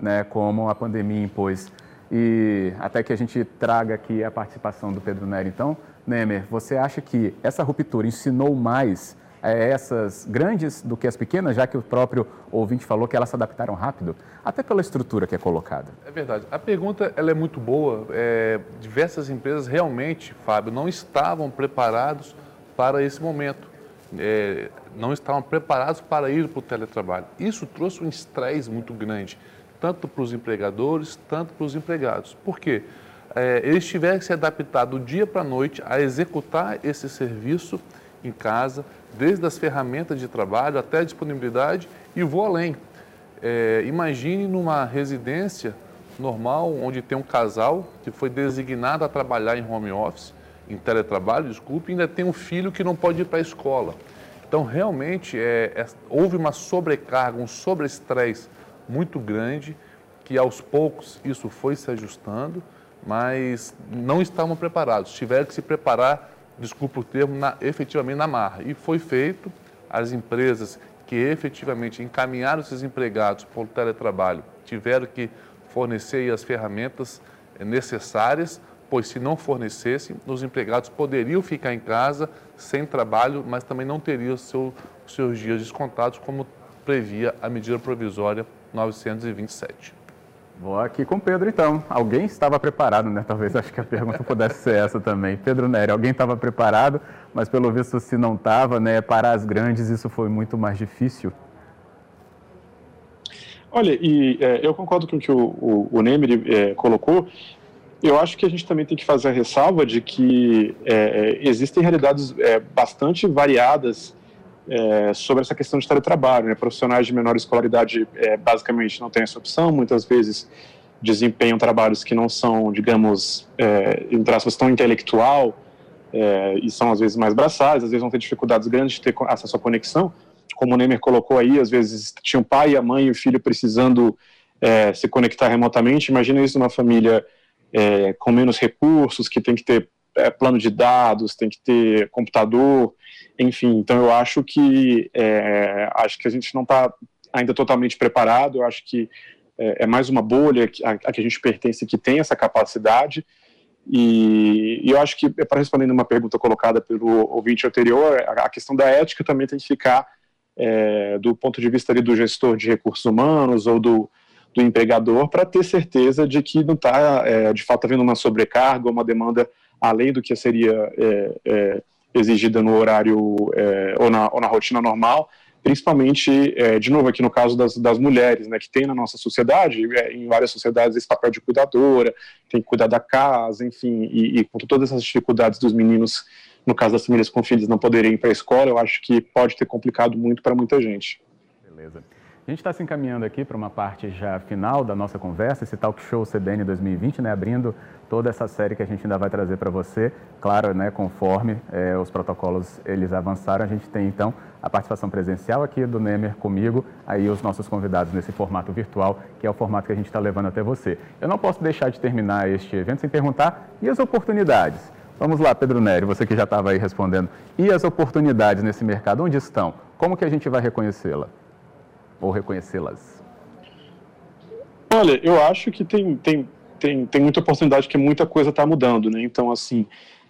né, como a pandemia impôs. E até que a gente traga aqui a participação do Pedro Nery. Então, Nemer, você acha que essa ruptura ensinou mais a essas grandes do que as pequenas, já que o próprio ouvinte falou que elas se adaptaram rápido, até pela estrutura que é colocada? É verdade. A pergunta ela é muito boa. É, diversas empresas realmente, Fábio, não estavam preparados para esse momento. É, não estavam preparados para ir para o teletrabalho. Isso trouxe um estresse muito grande tanto para os empregadores, tanto para os empregados. Por quê? É, eles tiveram que se adaptar do dia para a noite a executar esse serviço em casa, desde as ferramentas de trabalho até a disponibilidade e vou além. É, imagine numa residência normal, onde tem um casal que foi designado a trabalhar em home office, em teletrabalho, desculpe, e ainda tem um filho que não pode ir para a escola. Então, realmente, é, é, houve uma sobrecarga, um sobreestresse muito grande, que aos poucos isso foi se ajustando, mas não estavam preparados. Tiveram que se preparar, desculpa o termo, na, efetivamente na marra. E foi feito, as empresas que efetivamente encaminharam esses empregados para o teletrabalho tiveram que fornecer as ferramentas eh, necessárias, pois se não fornecessem, os empregados poderiam ficar em casa sem trabalho, mas também não teriam seu, seus dias descontados, como previa a medida provisória 927. Vou aqui com o Pedro, então. Alguém estava preparado, né? Talvez acho que a pergunta pudesse ser essa também. Pedro Nery, alguém estava preparado, mas pelo visto se não estava, né? Para as grandes isso foi muito mais difícil. Olha, e é, eu concordo com o que o, o, o Nemer é, colocou. Eu acho que a gente também tem que fazer a ressalva de que é, é existem realidades é, bastante variadas é, sobre essa questão de teletrabalho. Né? Profissionais de menor escolaridade basicamente não têm essa opção, muitas vezes desempenham trabalhos que não são, digamos, é, aspas, tão intelectual e são às vezes mais braçais, às vezes vão ter dificuldades grandes de ter acesso à conexão como o Nemer colocou aí, às vezes tinha o pai, a mãe e o filho precisando é, se conectar remotamente. Imagina isso numa família é, com menos recursos, que tem que ter é, plano de dados, tem que ter computador, enfim. Então eu acho que é, acho que a gente não está ainda totalmente preparado. Eu acho que é, é mais uma bolha a, a, que a gente pertence que tem essa capacidade. E, e eu acho que, para responder uma pergunta colocada pelo ouvinte anterior, a, a questão da ética também tem que ficar é, do ponto de vista ali, do gestor de recursos humanos ou do, do empregador para ter certeza de que não está, é, de fato, havendo uma sobrecarga uma demanda além do que seria é, é exigida no horário é, ou na, ou, na, rotina normal, principalmente, é, de novo, aqui no caso das, das mulheres, né, que tem na nossa sociedade, em várias sociedades, esse papel de cuidadora, tem que cuidar da casa, enfim, e, e com todas essas dificuldades dos meninos no caso das famílias com filhos não poderem ir para a escola, eu acho que pode ter complicado muito para muita gente. Beleza. A gente está se encaminhando aqui para uma parte já final da nossa conversa, esse Talk Show CBN 2020, né, abrindo toda essa série que a gente ainda vai trazer para você. Claro, né, conforme é, os protocolos eles avançaram, a gente tem então a participação presencial aqui do Nemer comigo, aí os nossos convidados nesse formato virtual, que é o formato que a gente está levando até você. Eu não posso deixar de terminar este evento sem perguntar, e as oportunidades? Vamos lá, Pedro Nery, você que já estava aí respondendo. E as oportunidades nesse mercado, onde estão? Como que a gente vai reconhecê-la? Ou reconhecê-las? Olha, eu acho que tem, tem, tem, tem muita oportunidade, que muita coisa está mudando, né? Então, assim,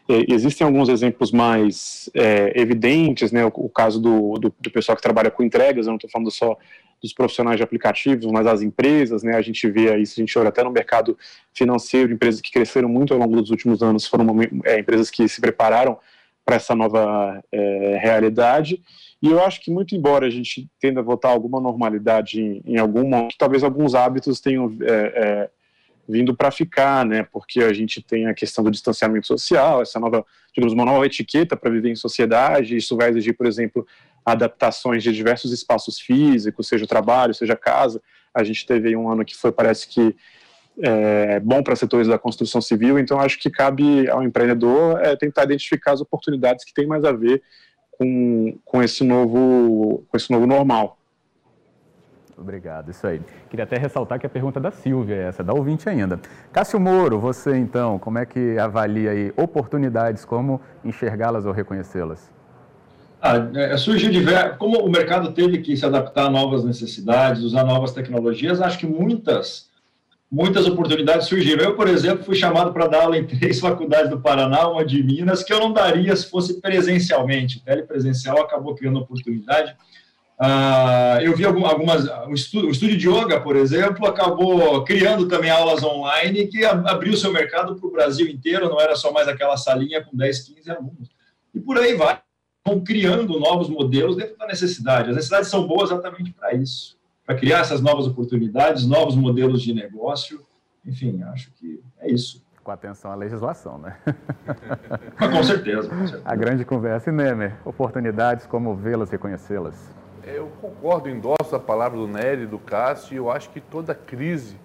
é, existem alguns exemplos mais é, evidentes, né? O, o caso do, do, do, pessoal que trabalha com entregas, eu não estou falando só dos profissionais de aplicativos, mas as empresas, né? A gente vê isso, a gente olha até no mercado financeiro, empresas que cresceram muito ao longo dos últimos anos, foram é, empresas que se prepararam para essa nova é, realidade. E eu acho que, muito embora a gente tenda a voltar a alguma normalidade em, em algum momento, talvez alguns hábitos tenham é, é vindo para ficar, né? Porque a gente tem a questão do distanciamento social, essa nova, digamos, uma nova etiqueta para viver em sociedade. Isso vai exigir, por exemplo, adaptações de diversos espaços físicos, seja trabalho, seja casa. A gente teve um ano que foi, parece que, é, bom para setores da construção civil, então acho que cabe ao empreendedor é, tentar identificar as oportunidades que têm mais a ver com, com, esse, novo, com esse novo normal. Obrigado, isso aí. Queria até ressaltar que a pergunta da Silvia é essa, da ouvinte ainda. Cássio Moro, você então, como é que avalia aí oportunidades, como enxergá-las ou reconhecê-las? Ah, é, surgiu diversos, como o mercado teve que se adaptar a novas necessidades, usar novas tecnologias, acho que muitas muitas oportunidades surgiram. Eu, por exemplo, fui chamado para dar aula em três faculdades do Paraná, uma de Minas, que eu não daria se fosse presencialmente. O telepresencial acabou criando oportunidade. Uh, eu vi algumas. O estúdio, o estúdio de yoga, por exemplo, acabou criando também aulas online que abriu seu mercado para o Brasil inteiro, não era só mais aquela salinha com 10, 15 alunos. E por aí vai. Criando novos modelos dentro da necessidade. As necessidades são boas exatamente para isso para criar essas novas oportunidades, novos modelos de negócio. Enfim, acho que é isso. Com atenção à legislação, né? com, certeza, com certeza. A grande conversa. E Nemer, oportunidades, como vê-las, reconhecê-las? Eu concordo, endosso a palavra do Nery, do Cássio, e eu acho que toda crise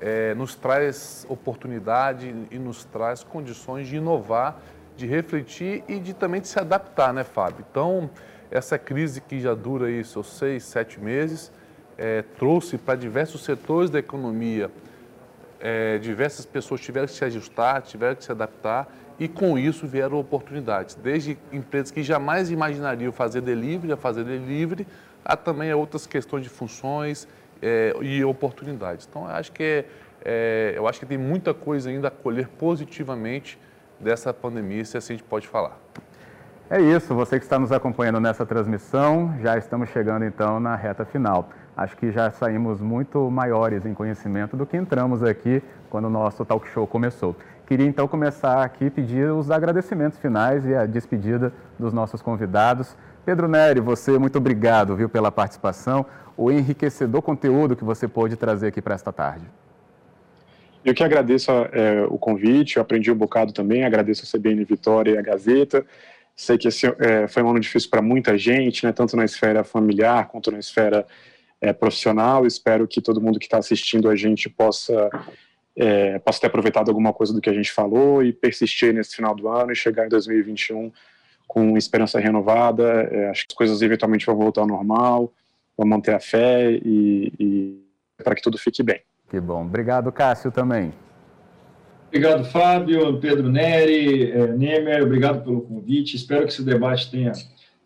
é, nos traz oportunidade e nos traz condições de inovar, de refletir e de também de se adaptar, né, Fábio? Então, essa crise que já dura aí seus seis, sete meses, é, trouxe para diversos setores da economia, é, diversas pessoas tiveram que se ajustar, tiveram que se adaptar e com isso vieram oportunidades, desde empresas que jamais imaginariam fazer delivery, a fazer delivery, a também outras questões de funções é, e oportunidades. Então, acho que é, é, eu acho que tem muita coisa ainda a colher positivamente dessa pandemia, se assim a gente pode falar. É isso, você que está nos acompanhando nessa transmissão, já estamos chegando então na reta final. Acho que já saímos muito maiores em conhecimento do que entramos aqui quando o nosso talk show começou. Queria então começar aqui pedir os agradecimentos finais e a despedida dos nossos convidados. Pedro Neri, você, muito obrigado viu, pela participação. o enriquecedor conteúdo que você pôde trazer aqui para esta tarde. Eu que agradeço é, o convite, eu aprendi um bocado também, agradeço a CBN Vitória e a Gazeta. Sei que esse é, foi um ano difícil para muita gente, né, tanto na esfera familiar quanto na esfera é, profissional. Espero que todo mundo que está assistindo a gente possa, é, possa ter aproveitado alguma coisa do que a gente falou e persistir nesse final do ano e chegar em 2021 com esperança renovada. É, acho que as coisas eventualmente vão voltar ao normal, vão manter a fé e, e para que tudo fique bem. Que bom. Obrigado, Cássio, também. Obrigado, Fábio, Pedro Neri, eh, Nemer, obrigado pelo convite. Espero que esse debate tenha,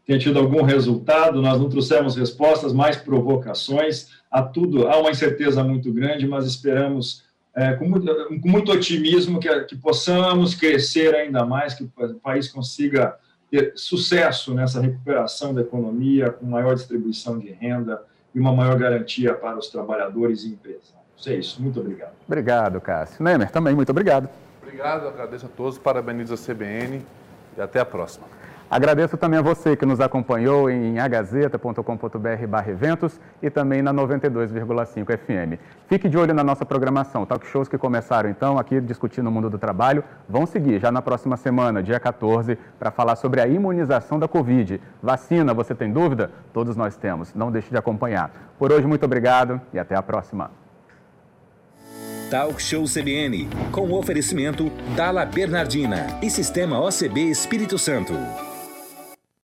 tenha tido algum resultado. Nós não trouxemos respostas, mais provocações. Há tudo, há uma incerteza muito grande, mas esperamos é, com, muito, com, muito, otimismo que, que possamos crescer ainda mais, que o país consiga ter sucesso nessa recuperação da economia, com maior distribuição de renda e uma maior garantia para os trabalhadores e empresas. É isso. Muito obrigado. Obrigado, Cássio. Nemer, também muito obrigado. Obrigado, agradeço a todos, parabenizo a CBN e até a próxima. Agradeço também a você que nos acompanhou em agazeta.com.br eventos e também na 92,5 FM. Fique de olho na nossa programação. Talk shows que começaram então aqui discutindo o mundo do trabalho vão seguir já na próxima semana, dia 14, para falar sobre a imunização da Covid. Vacina, você tem dúvida? Todos nós temos. Não deixe de acompanhar. Por hoje, muito obrigado e até a próxima. Talk Show CBN, com o oferecimento Dala Bernardina e Sistema OCB Espírito Santo.